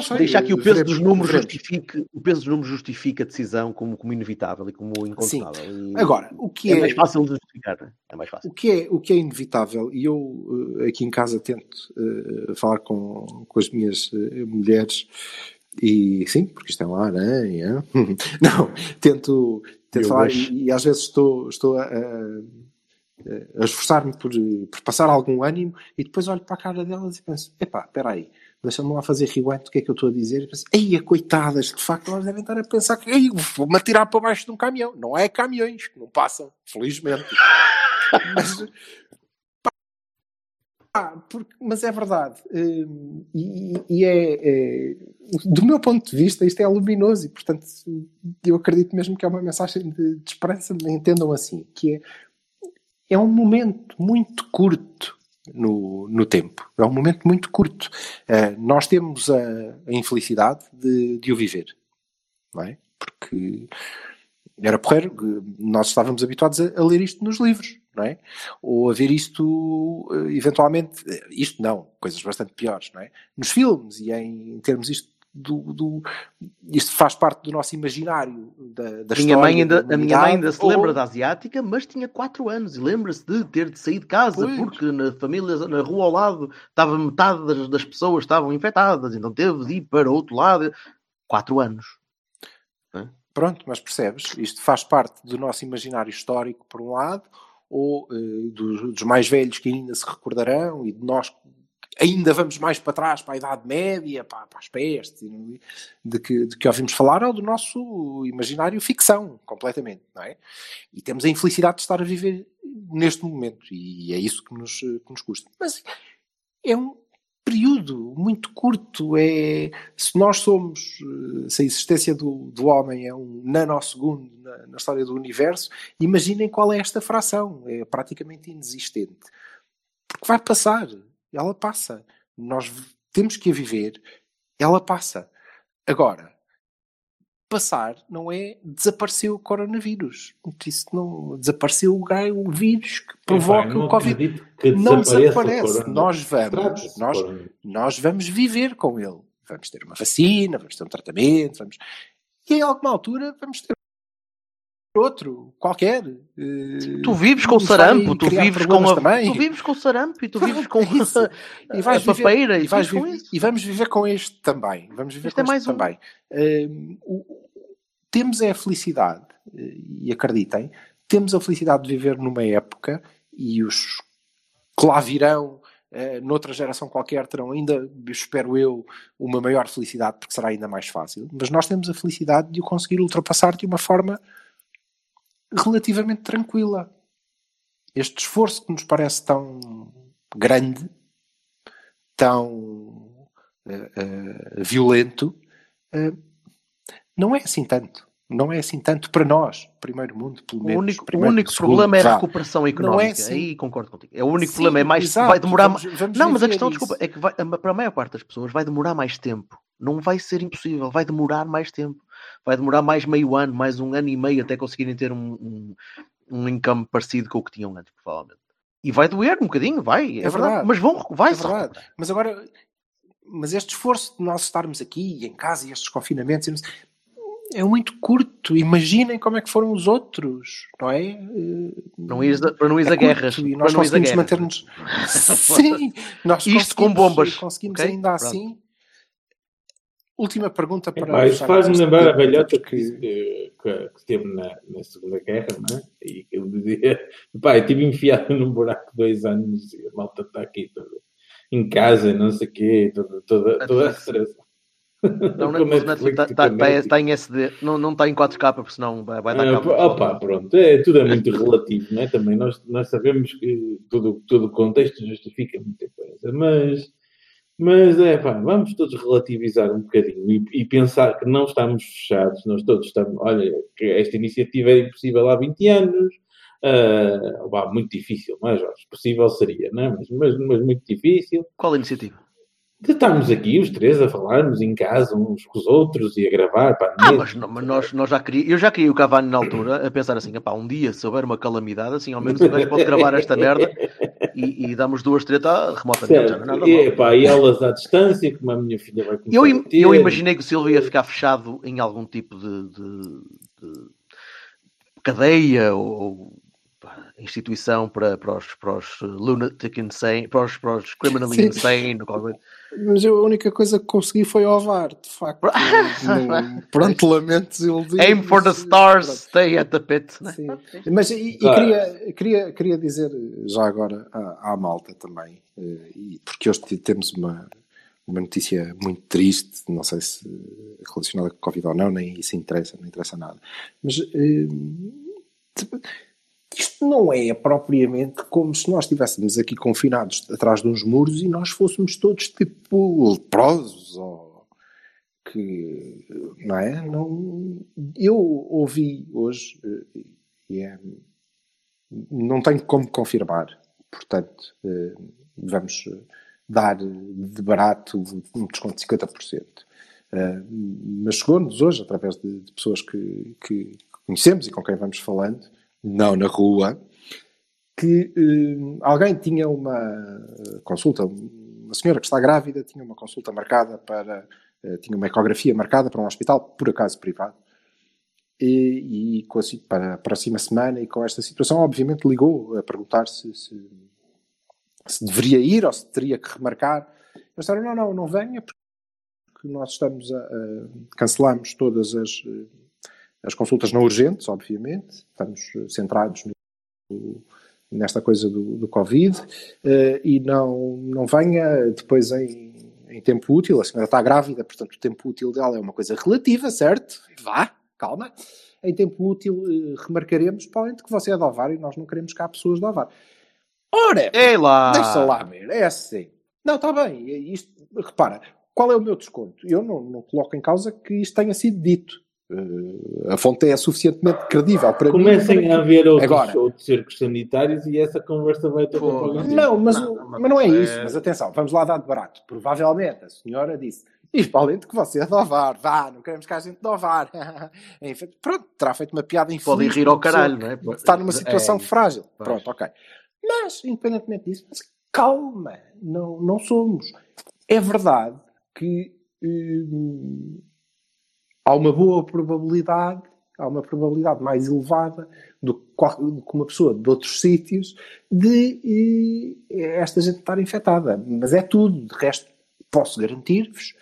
Sei, deixar que o peso veremos, dos números veremos. justifique o peso dos números justifica a decisão como, como inevitável e como incontestável. E Agora, o que é, é, mais fácil de justificar, né? é mais fácil. o que é, o que é inevitável, e eu eh, aqui em casa tento eh, falar com, com as minhas eh, mulheres, e sim, porque isto é lá, né? Não, tento, tento Eu falar e, e às vezes estou, estou a, a- a esforçar-me por, por passar algum ânimo e depois olho para a cara delas e penso, epá, espera aí, deixa-me lá fazer rewind do que é que eu estou a dizer e penso, ei, coitadas, de facto elas devem estar a pensar que vou-me atirar para baixo de um caminhão. Não é caminhões que não passam, felizmente. Mas, pá, porque- mas é verdade. Hum, E, e é, é- do meu ponto de vista, isto é luminoso e, portanto, eu acredito mesmo que é uma mensagem de, de esperança, entendam assim, que é, é um momento muito curto no, no tempo. É um momento muito curto. Eh, nós temos a, a infelicidade de, de o viver, não é? Porque era porreiro, nós estávamos habituados a, a ler isto nos livros, não é? Ou a ver isto, eh, eventualmente, eh, isto não, coisas bastante piores, não é? Nos filmes e em, em termos isto do, do- isto faz parte do nosso imaginário da, da minha história, mãe ainda, da a minha mãe ainda se lembra ou- da asiática, mas tinha 4 anos e lembra-se de ter de sair de casa Pois. porque na família, na rua ao lado, estava metade das, das pessoas estavam infectadas, então teve de ir para outro lado. 4 anos. Pronto, mas percebes? Isto faz parte do nosso imaginário histórico, por um lado, ou eh, dos, dos mais velhos que ainda se recordarão e de nós ainda vamos mais para trás, para a Idade Média, para, para as pestes, de que, de que ouvimos falar, ou do nosso imaginário ficção, completamente, não é? E temos a infelicidade de estar a viver neste momento, e é isso que nos, que nos custa. Mas é um período muito curto. É, se nós somos, eh, se a existência do, do homem é um nanosegundo na, na história do universo, imaginem qual é esta fração. É praticamente inexistente. Porque vai passar. Ela passa. Nós temos que a viver. Ela passa. Agora, passar não é desapareceu o coronavírus. Isso não desapareceu o, vírus que provoca o Covid não desaparece. Nós vamos, nós, nós vamos viver com ele. Vamos ter uma vacina, vamos ter um tratamento, vamos... e em alguma altura vamos ter outro, qualquer. Eh, Tu vives com nos sarampo, tu vives com a, também. tu vives com sarampo e tu vives com é e vais a viver- papeira e, e, vais com viver- isso. e vamos viver com este também. Vamos viver Este com é este mais um. também. Hum, o- temos é a felicidade, eh, e acreditem, temos a felicidade de viver numa época e os que lá virão eh, noutra geração qualquer terão ainda, espero eu, uma maior felicidade porque será ainda mais fácil. Mas nós temos a felicidade de o conseguir ultrapassar de uma forma relativamente tranquila. Este esforço que nos parece tão grande, tão eh, eh, violento, eh, não é assim tanto. Não é assim tanto para nós, primeiro mundo, pelo O menos. único, o único segundo, problema é a recuperação Não económica. é assim. Aí concordo contigo. É o único Sim, problema. É mais, exato. vai demorar. Vamos- vamos não, mas a questão, isso. desculpa, é que vai- para a maior parte das pessoas vai demorar mais tempo. Não vai ser impossível, vai demorar mais tempo. Vai demorar mais meio ano, mais um ano e meio até conseguirem ter um, um, um income parecido com o que tinham antes, provavelmente. E vai doer um bocadinho, vai, é, É verdade. verdade. Mas vão, vai É verdade. Mas agora, mas este esforço de nós estarmos aqui em casa e estes confinamentos é muito curto. Imaginem como é que foram os outros, não é? Não ires a- para não ires é a guerras. E para nós não ires a conseguimos manter-nos. Sim, nós Isto com bombas, Conseguimos ok? ainda Pronto. assim. Última pergunta para. Epá, isso faz-me lembrar a velhota que, que, que, que esteve na, na Segunda Guerra, não é? E que ele dizia: pá, eu estive enfiado num buraco dois anos e a malta está aqui toda em casa, não sei o quê, toda, toda, toda a stress. Não, Com não, mas Netflix está e tá, com tá, Netflix. tá em SD, não, não está em 4K, porque senão vai, vai dar Ah, cabo. opa, pronto, é, tudo é muito relativo, não é? Também nós, nós sabemos que tudo, todo o contexto justifica muita coisa, mas, mas é pá, vamos todos relativizar um bocadinho e, e pensar que não estamos fechados, nós todos estamos, olha, que esta iniciativa era impossível há 20 anos, ah, opá, muito difícil, não é, Jorge? Possível seria, não é? Mas, mas, mas muito difícil. Qual iniciativa? De estarmos aqui os três a falarmos em casa uns com os outros e a gravar, pá, Ah, mas, não- mas nós, nós já queria, eu já queria o Cavani na altura a pensar assim, "Epá, um dia se houver uma calamidade, assim ao menos o gajo pode gravar esta merda e, e damos duas treta remotamente. é nada Certo. mal. E, pá, e elas à distância, como a minha filha vai começar Eu, eu imaginei que o Silvio ia ficar fechado em algum tipo de, de- de cadeia ou instituição para, para, os, para os lunatic insane, para os, para os criminally Sim. insane. Mas eu, a única coisa que consegui foi ovar, de facto. Não- pronto, lamento desiludir. Aim for the stars, stay at the pit. né? Mas e, e Claro. queria, queria, queria dizer já agora à, à malta também, eh, e- porque hoje temos uma, uma notícia muito triste, não sei se relacionada com a Covid ou não, nem isso interessa, não interessa nada. Mas t- isto não é propriamente como se nós estivéssemos aqui confinados atrás de uns muros e nós fôssemos todos tipo leprosos ou que não é? Não, eu ouvi hoje eh, e é, não tenho como confirmar, portanto eh, vamos dar de barato um desconto de 50%. Eh, mas chegou-nos hoje, através de, de pessoas que, que conhecemos e com quem vamos falando, não na rua, que eh, alguém tinha uma eh, consulta, uma senhora que está grávida tinha uma consulta marcada para, eh, tinha uma ecografia marcada para um hospital, por acaso privado, e, e com a, para a próxima semana, e com esta situação, obviamente ligou a perguntar se, se, se deveria ir ou se teria que remarcar. Eles disseram, não, não, não venha, porque nós estamos a, a cancelamos todas as, eh, as consultas não urgentes, obviamente, estamos eh, centrados no, nesta coisa do, do Covid, eh, e não, não venha depois em, em tempo útil, a senhora está grávida, portanto o tempo útil dela é uma coisa relativa, certo? Vá, calma. Em tempo útil eh, remarcaremos, para que você é de ovar e nós não queremos cá pessoas de ovar. Ora, Ei lá! Deixa lá ver, é assim. Não, está bem. Isto, repara, qual é o meu desconto? Eu não, não coloco em causa que isto tenha sido dito. Eh, a fonte é suficientemente credível para mim. Comecem a haver outros, Agora. outros cercos sanitários e essa conversa vai para algum Não, mas, Não, mas não é é- isso. Mas atenção, vamos lá dar de barato. Provavelmente a senhora disse. Isto para além de que você é de ovar. Vá, não queremos que a gente de ovar. Pronto, terá feito uma piada infeliz. Podem rir ao caralho, não é? Está numa situação É, frágil. Pois. Pronto, ok. Mas, independentemente disso, mas calma, não, não somos. É verdade que hum, há uma boa probabilidade, há uma probabilidade mais elevada do que uma pessoa de outros sítios de eh, esta gente estar infectada. Mas é tudo. De resto, posso garantir-vos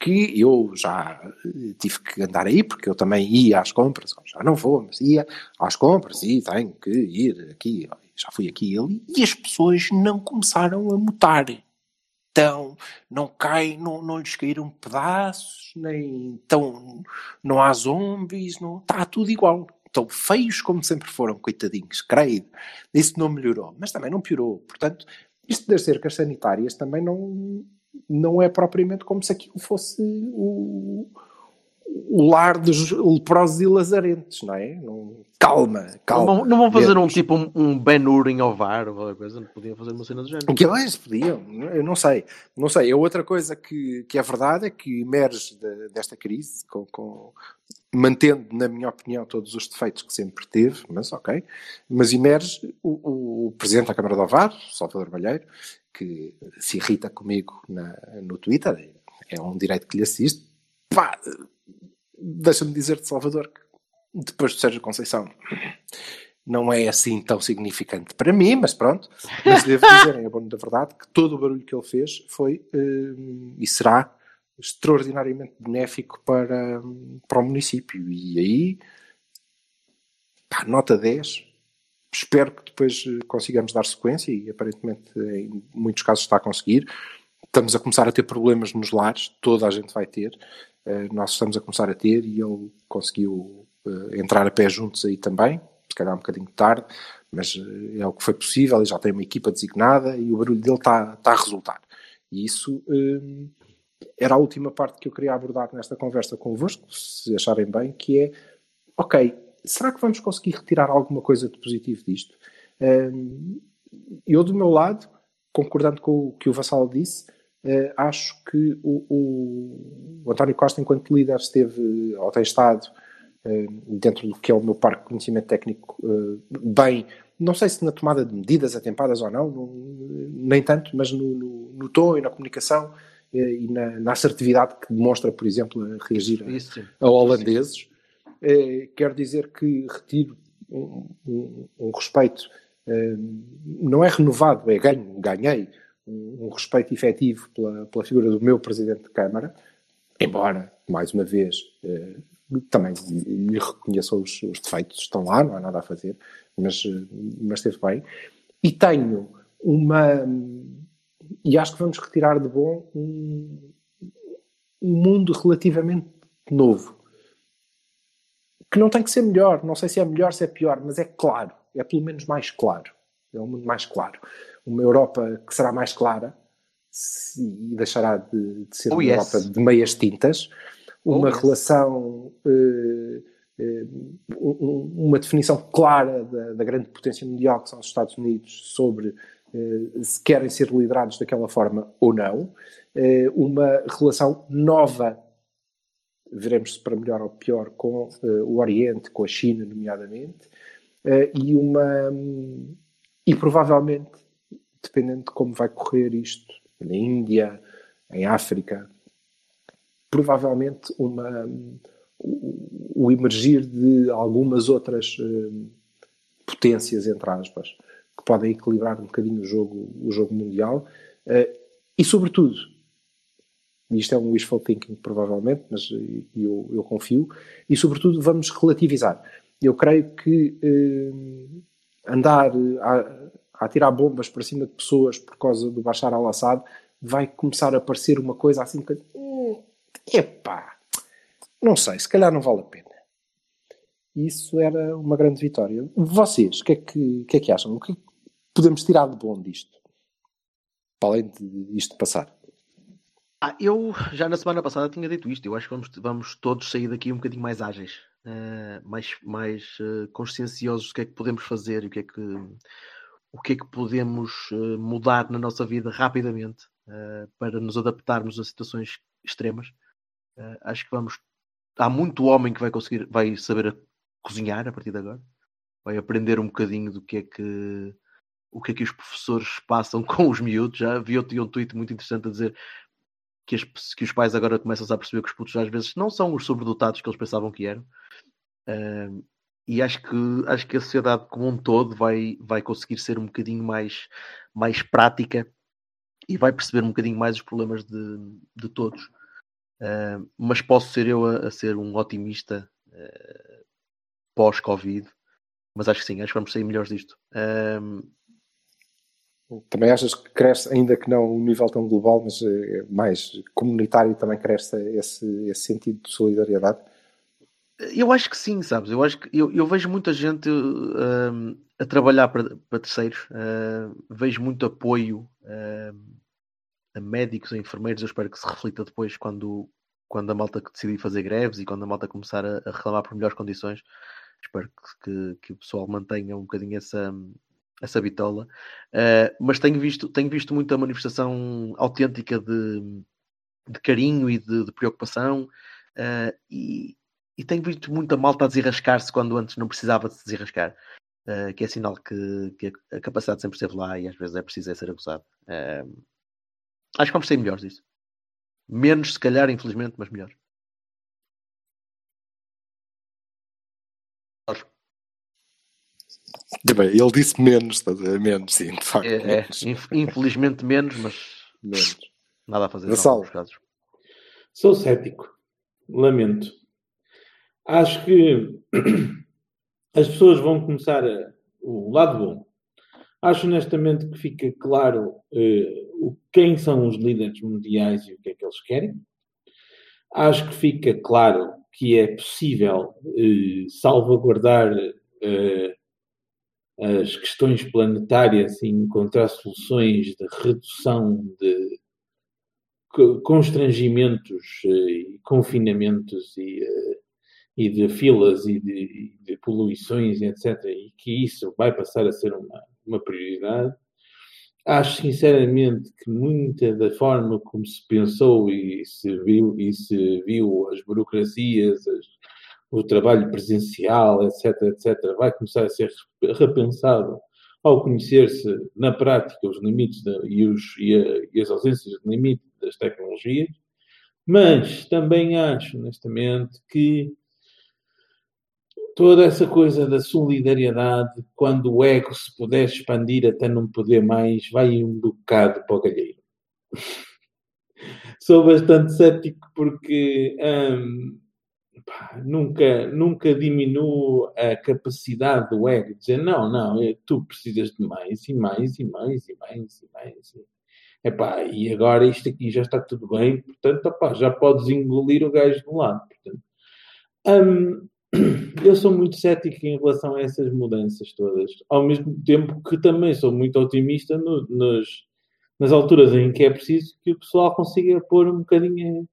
que eu já eh, tive que andar aí, porque eu também ia às compras, já não vou, mas ia às compras e tenho que ir aqui, já fui aqui e ali, e as pessoas não começaram a mutar. Então, não cai, não, não lhes caíram pedaços, nem então não há zombies, não, está tudo igual. tão feios como sempre foram, coitadinhos, creio. Isso não melhorou, mas também não piorou. Portanto, isto das cercas sanitárias também não, não é propriamente como se aquilo fosse o, o lar dos leprosos e lazarentes, não é? Não, calma, calma. Não, vão- não vão fazer um tipo um, um Ben Hur em Ovar ou qualquer coisa, não podiam fazer uma cena do género. Que eles podiam, eu não sei, não sei. A outra coisa que, que é verdade é que emerge de- desta crise, com, com- mantendo, na minha opinião, todos os defeitos que sempre teve, mas ok, mas emerge o, o Presidente da Câmara de Ovar, Salvador Malheiro, que se irrita comigo na- no Twitter, é um direito que lhe assiste. Pá, deixa-me dizer-te, Salvador, que depois do Sérgio Conceição não é assim tão significante para mim, mas pronto. Mas devo dizer, em abono da verdade, que todo o barulho que ele fez foi hum, e será extraordinariamente benéfico para, hum, para o município. E aí, pá, nota 10. Espero que depois eh, consigamos dar sequência e aparentemente em muitos casos está a conseguir. Estamos a começar a ter problemas nos lares, toda a gente vai ter. Eh, nós estamos a começar a ter e ele conseguiu eh, entrar a pé juntos aí também, se calhar um bocadinho tarde, mas eh, é o que foi possível e já tem uma equipa designada e o barulho dele está, está a resultar. E isso era a última parte que eu queria abordar nesta conversa convosco, se acharem bem, que é, ok, será que vamos conseguir retirar alguma coisa de positivo disto? Eh, eu, do meu lado, concordando com o que o Vassal disse, eh, acho que o, o- o António Costa, enquanto líder, esteve, ou tem estado, eh, dentro do que é o meu parque de conhecimento técnico, eh, bem, não sei se na tomada de medidas atempadas ou não, não- nem tanto, mas no, no, no tom e na comunicação e na, na assertividade que demonstra, por exemplo, a reagir a, a holandeses. Quero dizer que retiro um, um- um respeito, não é renovado, é ganho, ganhei um, um respeito efetivo pela, pela figura do meu Presidente de Câmara, embora, mais uma vez, eh, também lhe reconheça os, os defeitos, estão lá, não há nada a fazer, mas, eh, mas esteve bem. E tenho uma. E acho que vamos retirar de bom um, um mundo relativamente novo. Que não tem que ser melhor, não sei se é melhor, se é pior, mas é claro, é pelo menos mais claro. É um mundo mais claro. Uma Europa que será mais clara se- e deixará de, de ser Oh, uma yes. Europa de meias tintas. Uma Oh, relação, eh, eh, um- um- uma definição clara da, da grande potência mundial que são os Estados Unidos sobre eh, se querem ser liderados daquela forma ou não. Eh, uma relação nova veremos se para melhor ou pior, com eh, o Oriente, com a China, nomeadamente, eh, e uma. e provavelmente, dependendo de como vai correr isto, na Índia, em África, provavelmente uma. o, o emergir de algumas outras eh, potências, entre aspas, que podem equilibrar um bocadinho o jogo, o jogo mundial, eh, e sobretudo, isto é um wishful thinking provavelmente, mas eh, eu, eu confio, e sobretudo vamos relativizar. Eu creio que eh, andar a tirar bombas para cima de pessoas por causa do Bashar al-Assad vai começar a parecer uma coisa assim que, hum, epá, não sei, se calhar não vale a pena. Isso era uma grande vitória. Vocês, o que, é que, que é que acham? O que é que podemos tirar de bom disto? Para além de isto passar. Ah, eu já na semana passada tinha dito isto. Eu acho que vamos, vamos todos sair daqui um bocadinho mais ágeis, eh, mais, mais eh, conscienciosos do que é que podemos fazer e o que é que, o que, é que podemos eh, mudar na nossa vida rapidamente eh, para nos adaptarmos a situações extremas. Eh, acho que vamos. Há muito homem que vai conseguir, vai saber cozinhar a partir de agora, vai aprender um bocadinho do que é que o que é que os professores passam com os miúdos. Já vi outro um tweet muito interessante a dizer que, as- que os pais agora começam a perceber que os putos às vezes não são os sobredotados que eles pensavam que eram. Ahm, e acho que, acho que a sociedade como um todo vai, vai conseguir ser um bocadinho mais, mais prática e vai perceber um bocadinho mais os problemas de, de todos. Ahm, mas posso ser eu a, a ser um otimista eh, pós-Covid. Mas acho que sim, acho que vamos sair melhores disto. Ahm, Também achas que cresce, ainda que não um nível tão global, mas eh, mais comunitário, também cresce esse, esse sentido de solidariedade? Eu acho que sim, sabes? Eu acho que eu, eu vejo muita gente hum, a trabalhar para, terceiros, hum, vejo muito apoio hum, a médicos, a enfermeiros. Eu espero que se reflita depois quando, quando a malta decidir fazer greves e quando a malta começar a, a reclamar por melhores condições. Espero que, que, que o pessoal mantenha um bocadinho essa, essa bitola. Uh, mas tenho visto, tenho visto muita manifestação autêntica de, de carinho e de, de preocupação. Uh, e, e tenho visto muita malta a desarrascar-se quando antes não precisava de se desarrascar. Uh, que é sinal que, que, a capacidade sempre esteve lá e às vezes é preciso é ser abusado. Uh, acho que vamos ser melhores disso. Menos, se calhar, infelizmente, mas melhor. Bem, ele disse menos? Menos, sim, de facto. É, é, infelizmente menos, mas menos. nada a fazer. Gonçalo. casos. Sou cético. Lamento. Acho que as pessoas vão começar a, o lado bom. Acho honestamente que fica claro uh, quem são os líderes mundiais e o que é que eles querem. Acho que fica claro que é possível uh, salvaguardar uh, as questões planetárias e encontrar soluções de redução de constrangimentos e confinamentos e e de filas e de, de, poluições, etc., e que isso vai passar a ser uma, uma prioridade. Acho sinceramente que muita da forma como se pensou e se viu, e se viu as burocracias, as, o trabalho presencial, etc., etc., vai começar a ser repensado ao conhecer-se na prática os limites de, e, os, e, a, e as ausências de limite das tecnologias. Mas também acho, honestamente, que toda essa coisa da solidariedade, quando o ego se puder expandir até não poder mais, vai um bocado para o galheiro. Sou bastante cético porque hum, pá, nunca, nunca diminuo a capacidade do ego de dizer não, não, tu precisas de mais e mais e mais e mais e mais. Epá, e agora isto aqui já está tudo bem, portanto, opá, já podes engolir o gajo do lado. Portanto, hum, eu sou muito cético em relação a essas mudanças todas, ao mesmo tempo que também sou muito otimista no, nos, nas alturas em que é preciso que o pessoal consiga pôr um bocadinho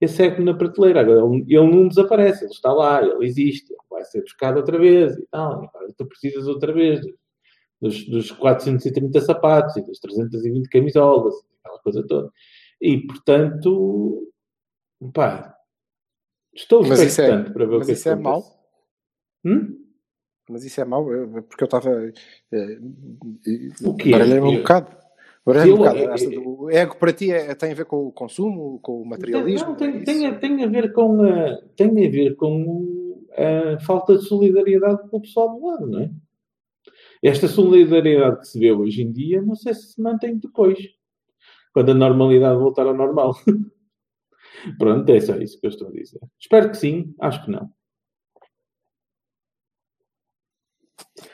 esse eco na prateleira. Agora, ele, não desaparece, ele está lá, ele existe, ele vai ser buscado outra vez e tal. Agora tu precisas outra vez dos, dos 430 sapatos e das 320 camisolas, aquela coisa toda. E, portanto, pá, Estou mas isso é, para ver mas o que isso é mau? Hum? Mas isso é mau, porque eu estava. Eh, o quê? Baralhei-me um eu... bocado. Baralhei um bocado. Eu... O ego para ti é, tem a ver com o consumo, com o materialismo? Não, tem, é tem, a, tem, a ver com a, tem a ver com a falta de solidariedade com o pessoal do lado, não é? Esta solidariedade que se vê hoje em dia, não sei se se mantém depois, quando a normalidade voltar ao normal. Pronto, é só isso que eu estou a dizer. Espero que sim, acho que não.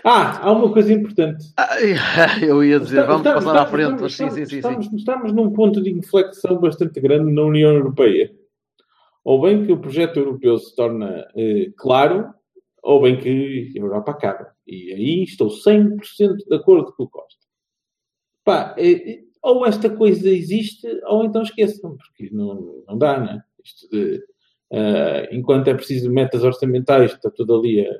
Ah, há uma coisa importante. Ah, eu ia dizer, Estamos- vamos estamos- passar à frente, estamos- sim, sim, estamos, sim. estamos num ponto de inflexão bastante grande na União Europeia. Ou bem que o projeto europeu se torna eh, claro, ou bem que a Europa acaba. E aí estou 100% de acordo com o Costa. Pá, eh, ou esta coisa existe, ou então esqueçam, porque não, não dá, né? Isto de, eh, enquanto é preciso metas orçamentais, está tudo ali a,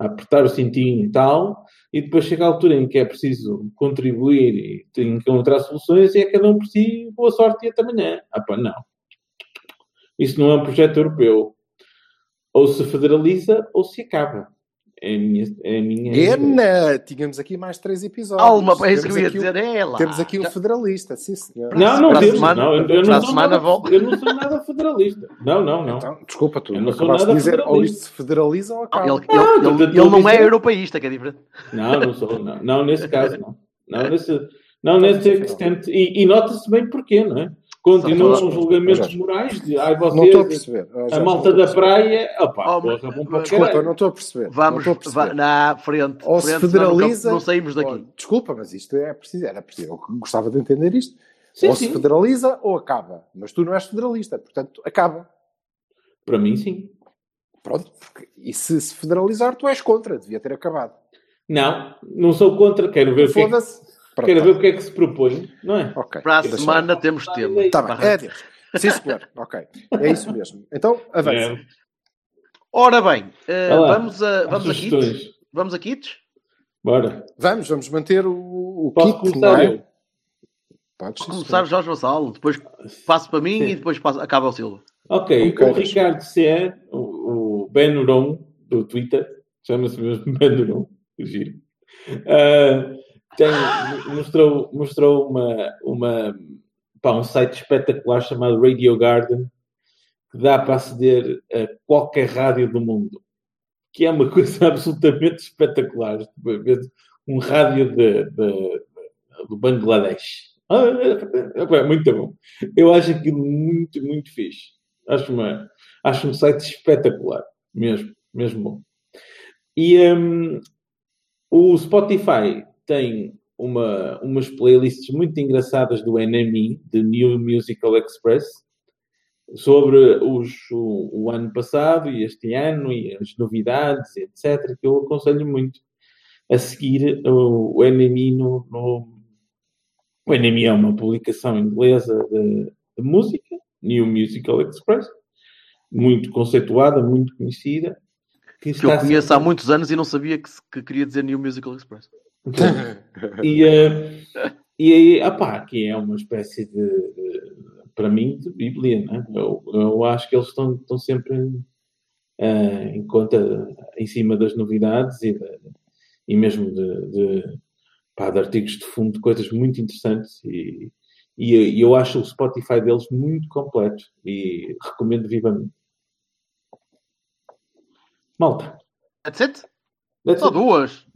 a apertar o cintinho e tal, e depois chega a altura em que é preciso contribuir e encontrar soluções, e é cada um por si, boa sorte e até amanhã. Ah, pá, não. Isso não é um projeto europeu. Ou se federaliza, ou se acaba. É a minha. É a minha Ena! Tínhamos aqui mais três episódios. Alma, é isso que eu Temos ia aqui o- dizer, é lá. Temos aqui o federalista, sim senhor. Não, não temos. semana- não, eu, eu não sou semana nada, vol- eu não sou nada federalista. Não, não, não. Então, desculpa, tu Eu não sou nada dizer ou federalista. isto se federaliza ou Não, acaba. ele, ele- Não, ele- ele não é dizer- europeísta, que é diferente. Não, não sou. Não, não nesse caso, não. Não nesse, não nesse extent. E, e nota-se bem porquê, não é? Continuam os julgamentos morais de ai, Não estou a vocês, perceber. A malta da praia. Opá, Oh, porra, mas- o Desculpa, não estou a perceber. Vamos a perceber. va- na frente. Ou se frente, senão federaliza. Não, não saímos daqui. ou- desculpa, mas isto é preciso. Era preciso. Eu gostava de entender isto. Sim, ou sim. se federaliza ou acaba. Mas tu não és federalista, portanto, acaba. Para mim, sim. Pronto, porque, e se se federalizar, tu és contra, devia ter acabado. Não, não sou contra, quero ver, o que é, que- Foda-se. Pronto, quero tá. ver o que é que se propõe, não é? Ok. Para a semana temos tema. Tá bem, é Deus. Sim, senhor. Ok. É isso mesmo. Então, avança. É. Ora bem, eh, Vai lá. vamos a, vamos a kits? Vamos a kits? Bora. Vamos, vamos manter o, o Posso kit, começar não é? eu? Podes, sim, Começar Jorge Vassalo, depois passo para mim Sim. e depois passo, acaba o Silva. Ok, Ok, o Ricardo C, o, o Ben Uron, do Twitter, chama-se mesmo Ben Uron, giro, Ah, tem, mostrou, mostrou uma, uma, pá, um site espetacular chamado Radio Garden, que dá para aceder a qualquer rádio do mundo, que é uma coisa absolutamente espetacular. Um rádio de, de- do Bangladesh. Ah, é, é muito bom. Eu acho aquilo muito, muito fixe. Acho, uma, acho um site espetacular. Mesmo, mesmo bom. E hum, o Spotify tem uma, umas playlists muito engraçadas do NME, de New Musical Express, sobre os, o, o ano passado e este ano e as novidades, etc., que eu aconselho muito a seguir o, o NME no, no- O NME é uma publicação inglesa de, de música, New Musical Express, muito conceituada, muito conhecida. Que, Que eu conheço sempre- há muitos anos e não sabia que, que queria dizer New Musical Express. E, eh, e aí, opá, aqui é uma espécie de, de- para mim, de Bíblia, né? Eu, eu acho que eles estão, estão sempre eh, em conta, em cima das novidades e, de- e mesmo de, de, pá, de artigos de fundo, de coisas muito interessantes e, e, e eu acho o Spotify deles muito completo e recomendo vivamente. Malta. That's it? that's Só it. duas.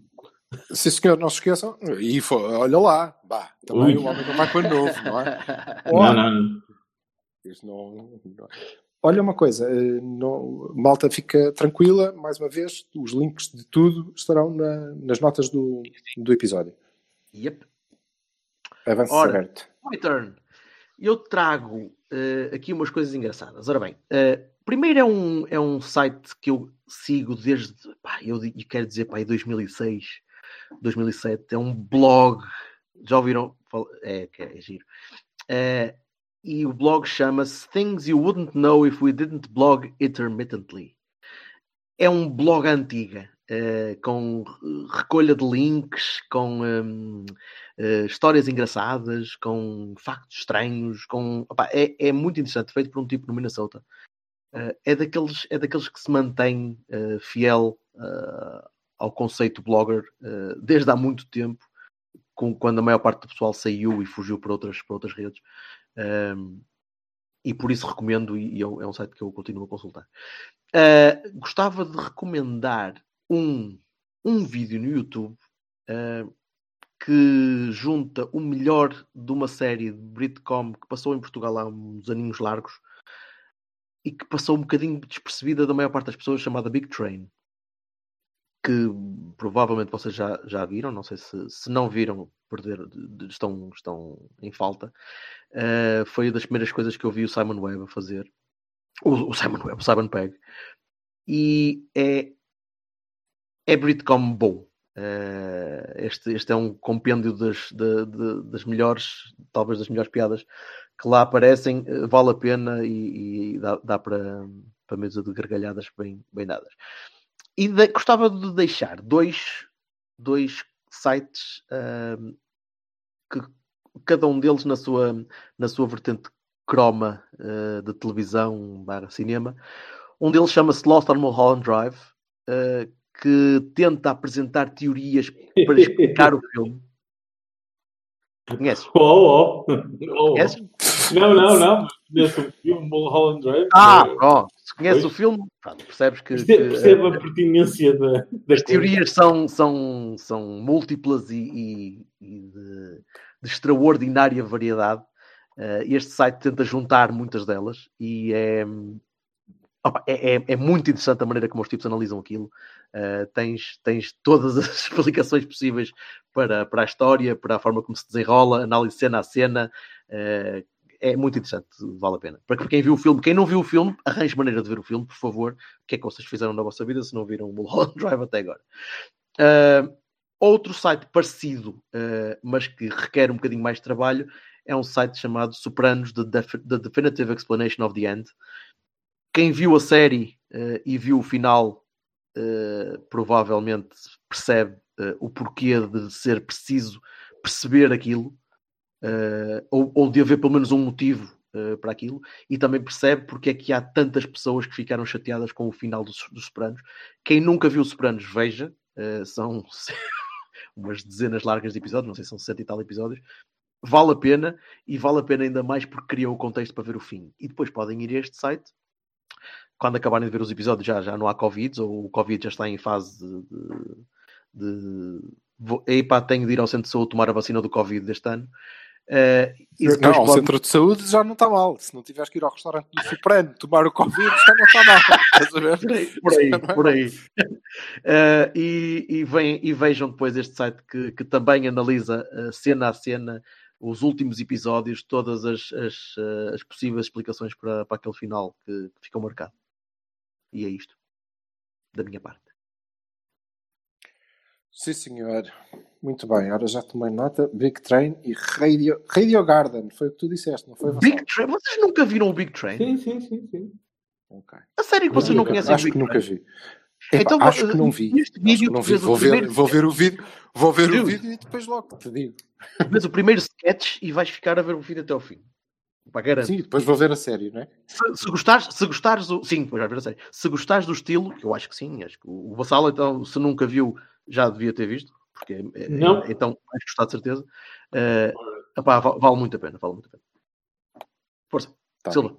Sim, senhor, não se esqueçam. E fo- olha lá, bah, também Ui. o homem não vai novo, não é? Não, não, não. Isto não- não- Olha uma coisa, eh, não- malta fica tranquila, mais uma vez, os links de tudo estarão na- nas notas do, do episódio. Yep. Avança Ora. aberto. My turn. Eu trago eh, aqui umas coisas engraçadas. Ora bem, eh, primeiro é um, é um site que eu sigo desde, pá, eu di- quero dizer, pá, em 2006, 2007. É um blog. Já ouviram? É, que é giro. Eh, e o blog chama-se Things You Wouldn't Know If We Didn't Blog Intermittently. É um blog antiga, eh, com recolha de links, com hum, eh, histórias engraçadas, com factos estranhos, com opá, é, é muito interessante, feito por um tipo no Minnesota. Eh, é, daqueles, é daqueles que se mantém fiel eh, ao conceito blogger eh, desde há muito tempo, com, quando a maior parte do pessoal saiu e fugiu para outras, para outras redes. Um, e por isso recomendo, e, e é um é site que eu continuo a consultar. Uh, gostava de recomendar um, um vídeo no YouTube uh, que junta o melhor de uma série de Britcom que passou em Portugal há uns aninhos largos e que passou um bocadinho despercebida da maior parte das pessoas, chamada Big Train. Que provavelmente vocês já, já viram, não sei se, se não viram, perder, de- de- estão, estão em falta. Uh, foi uma das primeiras coisas que eu vi o Simon Webb a fazer. O, o Simon Webb, o Simon Pegg. E é, é Britcom bom. Uh, este, este é um compêndio das, de- de- das melhores, talvez das melhores piadas que lá aparecem. Uh, vale a pena e, e dá, dá para, para mesa de gargalhadas bem, bem dadas. E de- gostava de deixar dois, dois sites uh, que cada um deles na sua, na sua vertente croma uh, de televisão barra cinema. Um deles chama-se Lost on Mulholland Drive, uh, que tenta apresentar teorias para explicar o filme. Conheces? Oh, oh. oh. Conheces? Não, não, não. Conheço o filme Mulholland Drive. Ah, Eh, pronto. Se conheces Pois. o filme, pronto, percebes que, perce- que, Percebo uh, a pertinência da, das as teorias são, são, são múltiplas e, e- e de, de extraordinária variedade. Uh, este site tenta juntar muitas delas e é, é, é- é muito interessante a maneira como os tipos analisam aquilo. Uh, tens, tens todas as explicações possíveis para, para a história, para a forma como se desenrola, análise cena a cena. Uh, é muito interessante, vale a pena. Para quem viu o filme, quem não viu o filme, arranje maneira de ver o filme, por favor. O que é que vocês fizeram na vossa vida se não viram o Mulholland Drive até agora? Uh, outro site parecido, uh, mas que requer um bocadinho mais de trabalho, é um site chamado Sopranos, The, Def The Definitive Explanation of the End. Quem viu a série uh, e viu o final provavelmente percebe o porquê de ser preciso perceber aquilo uh, ou, ou, de haver pelo menos um motivo uh, para aquilo, e também percebe porque é que há tantas pessoas que ficaram chateadas com o final dos, dos Sopranos. Quem nunca viu Sopranos, veja, uh, são umas dezenas largas de episódios, não sei se são sete e tal episódios. Vale a pena e vale a pena ainda mais porque criou o contexto para ver o fim. E depois podem ir a este site quando acabarem de ver os episódios já, já não há Covid, ou o Covid já está em fase de, de, de... Vou, epá, tenho de ir ao centro de saúde tomar a vacina do Covid deste ano. Uh, não, pode... o centro de saúde já não está mal. Se não tiveres que ir ao restaurante do Supremo tomar o Covid, já não está mal. por aí, por aí. Por aí. Uh, e, e, vem, e vejam depois este site que, que também analisa uh, cena a cena os últimos episódios, todas as, as, as possíveis explicações para, para aquele final que, que ficou marcado. E é isto, da minha parte. Sim, senhor. Muito bem. Ora, já tomei nota. Big Train e Radio, Radio Garden. Foi o que tu disseste, não foi? Big Train? Vocês nunca viram o Big Train? Sim, sim, sim. sim. Okay. A sério que vocês não, conhecem Acho o Big que nunca Train? vi. Epa, então, acho que não vi. Neste vídeo, não vi. Vou, ver, vou ver o vídeo, vou ver o vídeo e depois logo te digo. Vês o primeiro sketch e vais ficar a ver o vídeo até ao fim. Para Sim, depois vou ver a série, não é? Se, se gostares, se gostares do, sim, depois vais ver a série. Se gostares do estilo, eu acho que sim, acho que o Vassal, então, se nunca viu, já devia ter visto porque é, não. É, então vais gostar de certeza. Uh, vale muito a pena, vale muito a pena. Força, tá Silva.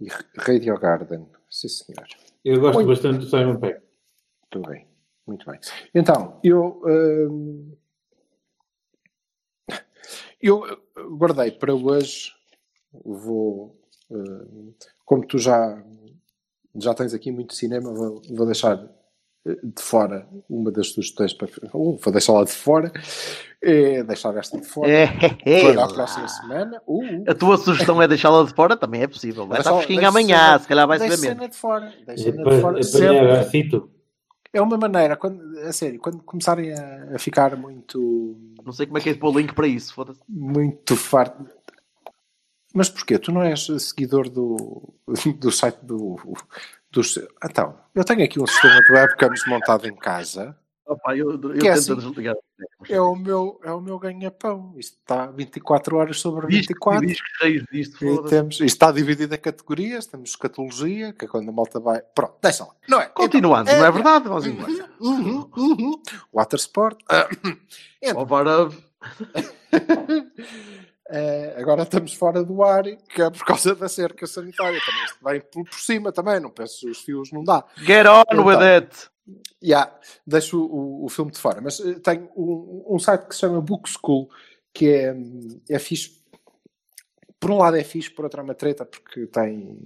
E Radio Garden, sim senhor. Eu gosto muito bastante do Simon Peck. Muito bem, muito bem. Então, eu. Uh, eu guardei para hoje, vou. Uh, como tu já, já tens aqui muito cinema, vou, vou deixar de fora uma das sugestões para uh, vou deixar lá de fora é deixar esta de fora é, é, para a próxima semana. Uh, a tua sugestão é deixá-la de fora também é possível vai estar fresquinha amanhã se calhar vai ser mesmo. de fora de fora sempre. é uma maneira quando, a sério quando começarem a, a ficar muito não sei como é que é de pôr link para isso foda-se. muito farto. Mas porquê? Tu não és seguidor do, do site do, dos. Então, eu tenho aqui um sistema de webcams montado em casa. Opa, eu, eu é, assim, desligar. é o meu, é o meu ganha-pão. Isto está 24 horas sobre 24. Disco, cheios disto, e temos, isto está dividido em categorias. Temos escatologia, que é quando a malta vai. Pronto, deixa lá. Não é? Continuando, então, não é verdade? Vamos uhum, uhum, uhum. Water Sport. Então. Over Uh, agora estamos fora do ar, que é por causa da cerca sanitária. Também vem por, por cima também, não penso os fios, não dá. Get on então, with it! Yeah, deixo o, o, filme de fora. Mas uh, tenho um, um, site que se chama Book School, que é, é fixe. Por um lado é fixe, por outro é uma treta, porque tem,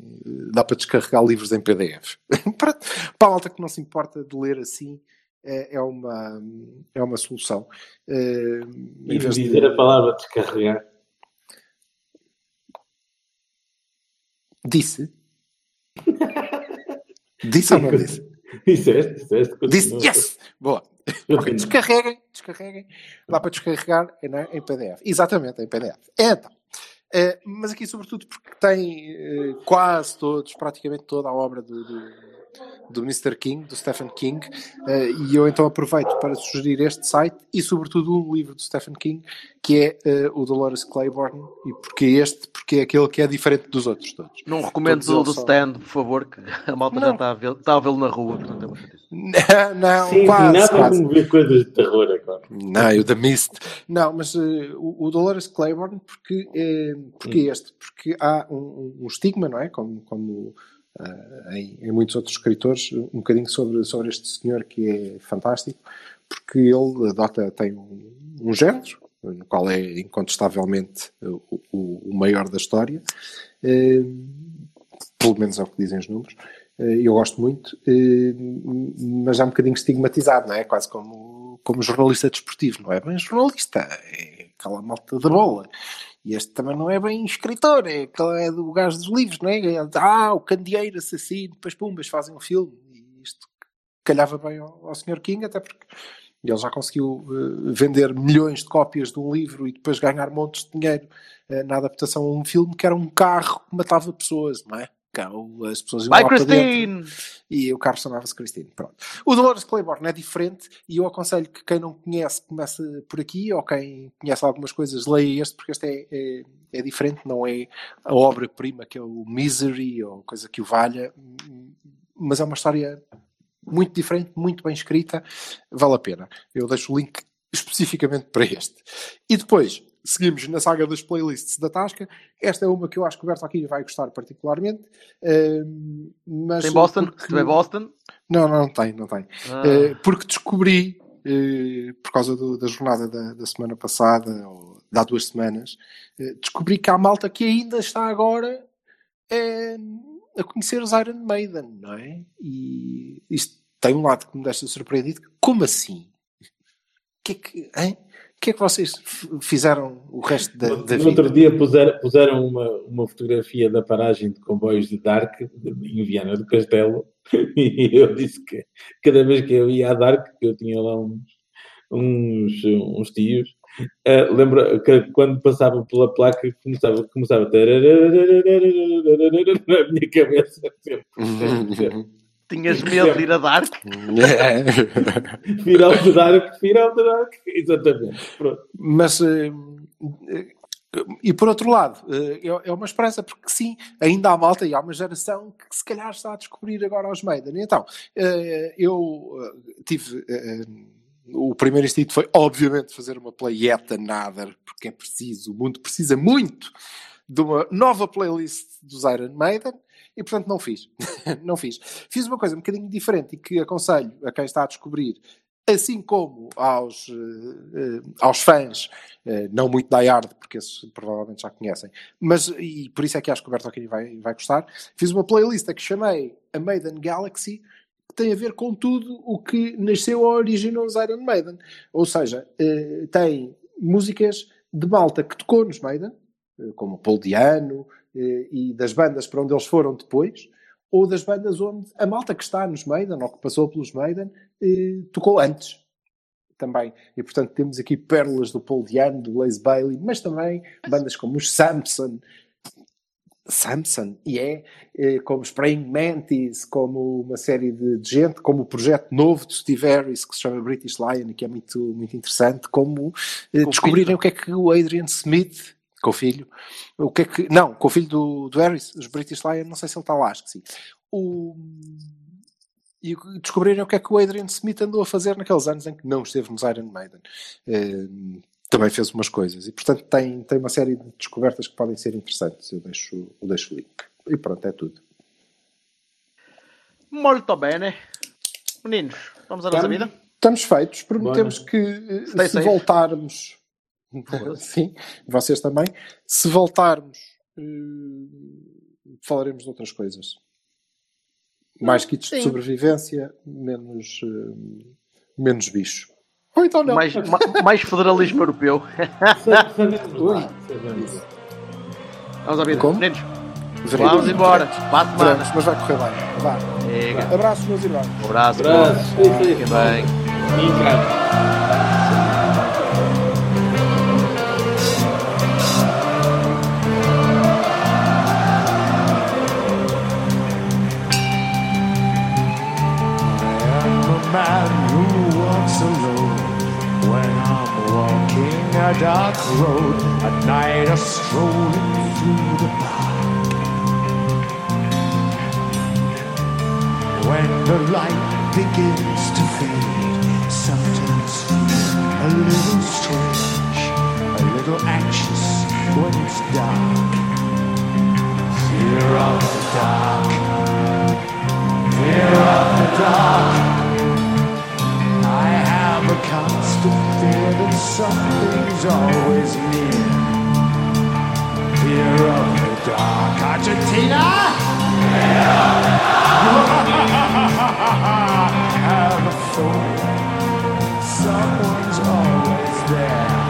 dá para descarregar livros em PDF. para, para a malta que não se importa de ler assim, é, é uma, é uma solução. Uh, e dizer de... a palavra descarregar. Disse. disse ou não disse? Disseste, disseste. Disse, yes! Boa. Okay, descarreguem, descarreguem. Dá para descarregar em, em PDF. Exatamente, em PDF. Então, uh, mas aqui sobretudo porque tem uh, quase todos, praticamente toda a obra do, do do Mr. King, do Stephen King, uh, e eu então aproveito para sugerir este site e, sobretudo, um livro do Stephen King, que é uh, o Dolores Claiborne. E porque este? Porque é aquele que é diferente dos outros todos. Não recomendo o do Stand, por favor, que a malta não. já está a, ver, está a vê-lo na rua, portanto é Não, não Sim, quase, nada quase. como ver coisas de terror agora. Não, o The Mist. Não, mas uh, o, o Dolores Claiborne, porque, é, porque hum. este? Porque há um, um, estigma, não é? Como, como em, em, muitos outros escritores, um bocadinho sobre, sobre este senhor que é fantástico, porque ele adota, tem um, um género, no qual é incontestavelmente o, o, o maior da história, uh, pelo menos é o que dizem os números. Uh, eu gosto muito, mas é um bocadinho estigmatizado, não é? Quase como, como jornalista desportivo, não é bem jornalista, é aquela malta de bola. E este também não é bem escritor, é, é do gajo dos livros, não é? Ah, o candeeiro assassino, depois pumbas, fazem um filme. E isto calhava bem ao, ao Sr. King, até porque ele já conseguiu eh, vender milhões de cópias de um livro e depois ganhar montes de dinheiro eh, na adaptação a um filme que era um carro que matava pessoas, não é? Que era o- As pessoas iam Vai, lá para dentro Christine! e o carro chamava-se Christine. Pronto. O Dolores Claiborne é diferente e eu aconselho que quem não conhece comece por aqui ou quem conhece algumas coisas leia este porque este é, é, é diferente, não é a obra-prima que é o Misery ou coisa que o valha, mas é uma história muito diferente, muito bem escrita, vale a pena. Eu deixo o link especificamente para este. E depois, seguimos na saga das playlists da Tasca. Esta é uma que eu acho que o Berto aqui vai gostar particularmente. ehm, mas Tem Boston? porque- Se tiver Boston. Não, não, não tem, não tem. Ah, Eh, porque descobri, eh, por causa do- da jornada da, da semana passada, ou de há duas semanas, eh, descobri que há malta que ainda está agora eh, a conhecer os Iron Maiden, não é? E isto tem um lado que me deixa surpreendido. Como assim? O que é que, hein? O que é que vocês fizeram o resto da, da No vida? outro dia puseram, puseram uma, uma fotografia da paragem de comboios de Dark em Viana do Castelo e eu disse que cada vez que eu ia a Dark, que eu tinha lá uns, uns, uns tios, eh, lembro que quando passava pela placa começava, começava na minha cabeça sempre, sempre, sempre. Tinhas medo de ir a Dark? Final de Dark, final de Dark, exatamente. Pronto. Mas, eh, eh, e por outro lado, eh, é é uma esperança, porque sim, ainda há malta e há uma geração que se calhar está a descobrir agora os Maiden. Então, eu tive. o primeiro instinto foi, obviamente, fazer uma play yet another, porque é preciso, o mundo precisa muito de uma nova playlist dos Iron Maiden, e portanto não fiz. não fiz. Fiz uma coisa um bocadinho diferente e que aconselho a quem está a descobrir assim como aos, eh, eh, aos fãs, eh, não muito die hard, porque esses provavelmente já conhecem, mas e por isso é que acho que o Berto vai, vai gostar, fiz uma playlist que chamei a Maiden Galaxy, que tem a ver com tudo o que nasceu a original dos Iron Maiden. Ou seja, tem músicas de malta que tocou nos Maiden, como Paul Diano, e das bandas para onde eles foram depois, ou das bandas onde a malta que está nos Maiden, ou que passou pelos Maiden, eh, tocou antes também. E portanto temos aqui pérolas do Paul Diano, do Lace Bailey, mas também bandas como os Samson, Samson, e é, eh, como os Praying Mantis, como uma série de, de gente, como o projeto novo de Steve Harris, que se chama British Lion, e que é muito, muito interessante, como eh, descobrirem o que é que o Adrian Smith, com o filho, o que é que, não, com o filho do, do Harris, os British Lion, não sei se ele está lá, acho que sim. O, e descobrirem o que é que o Adrian Smith andou a fazer naqueles anos em que não esteve nos Iron Maiden. Eh, também fez umas coisas. E, portanto, tem, tem uma série de descobertas que podem ser interessantes. Eu deixo, eu deixo o link. E pronto, é tudo. Muito bem, Meninos, vamos à nossa vida? Estamos feitos. Prometemos Bora. que eh, Stay se safe. voltarmos... Sim, vocês também. Se voltarmos, eh, falaremos de outras coisas. Mais kits de Sim. sobrevivência, menos, eh, menos bicho. Ou então não. Mais, ma- mais federalismo europeu. Sabemos lá. Vamos à vida. Como? Meninos, vamos embora. Para. Veremos, mas vai correr bem. Vá. Chega. Abraços, meus irmãos. Um abraço. Abraços. Fiquem bem. Em casa. Dark road. At night, I'm strolling through the park. When the light begins to fade, sometimes a little strange, a little anxious when it's dark. Fear of the dark. Fear of the dark. Have a constant fear that something's always near. Fear of the dark. Argentina! Have a phobia. Someone's always there.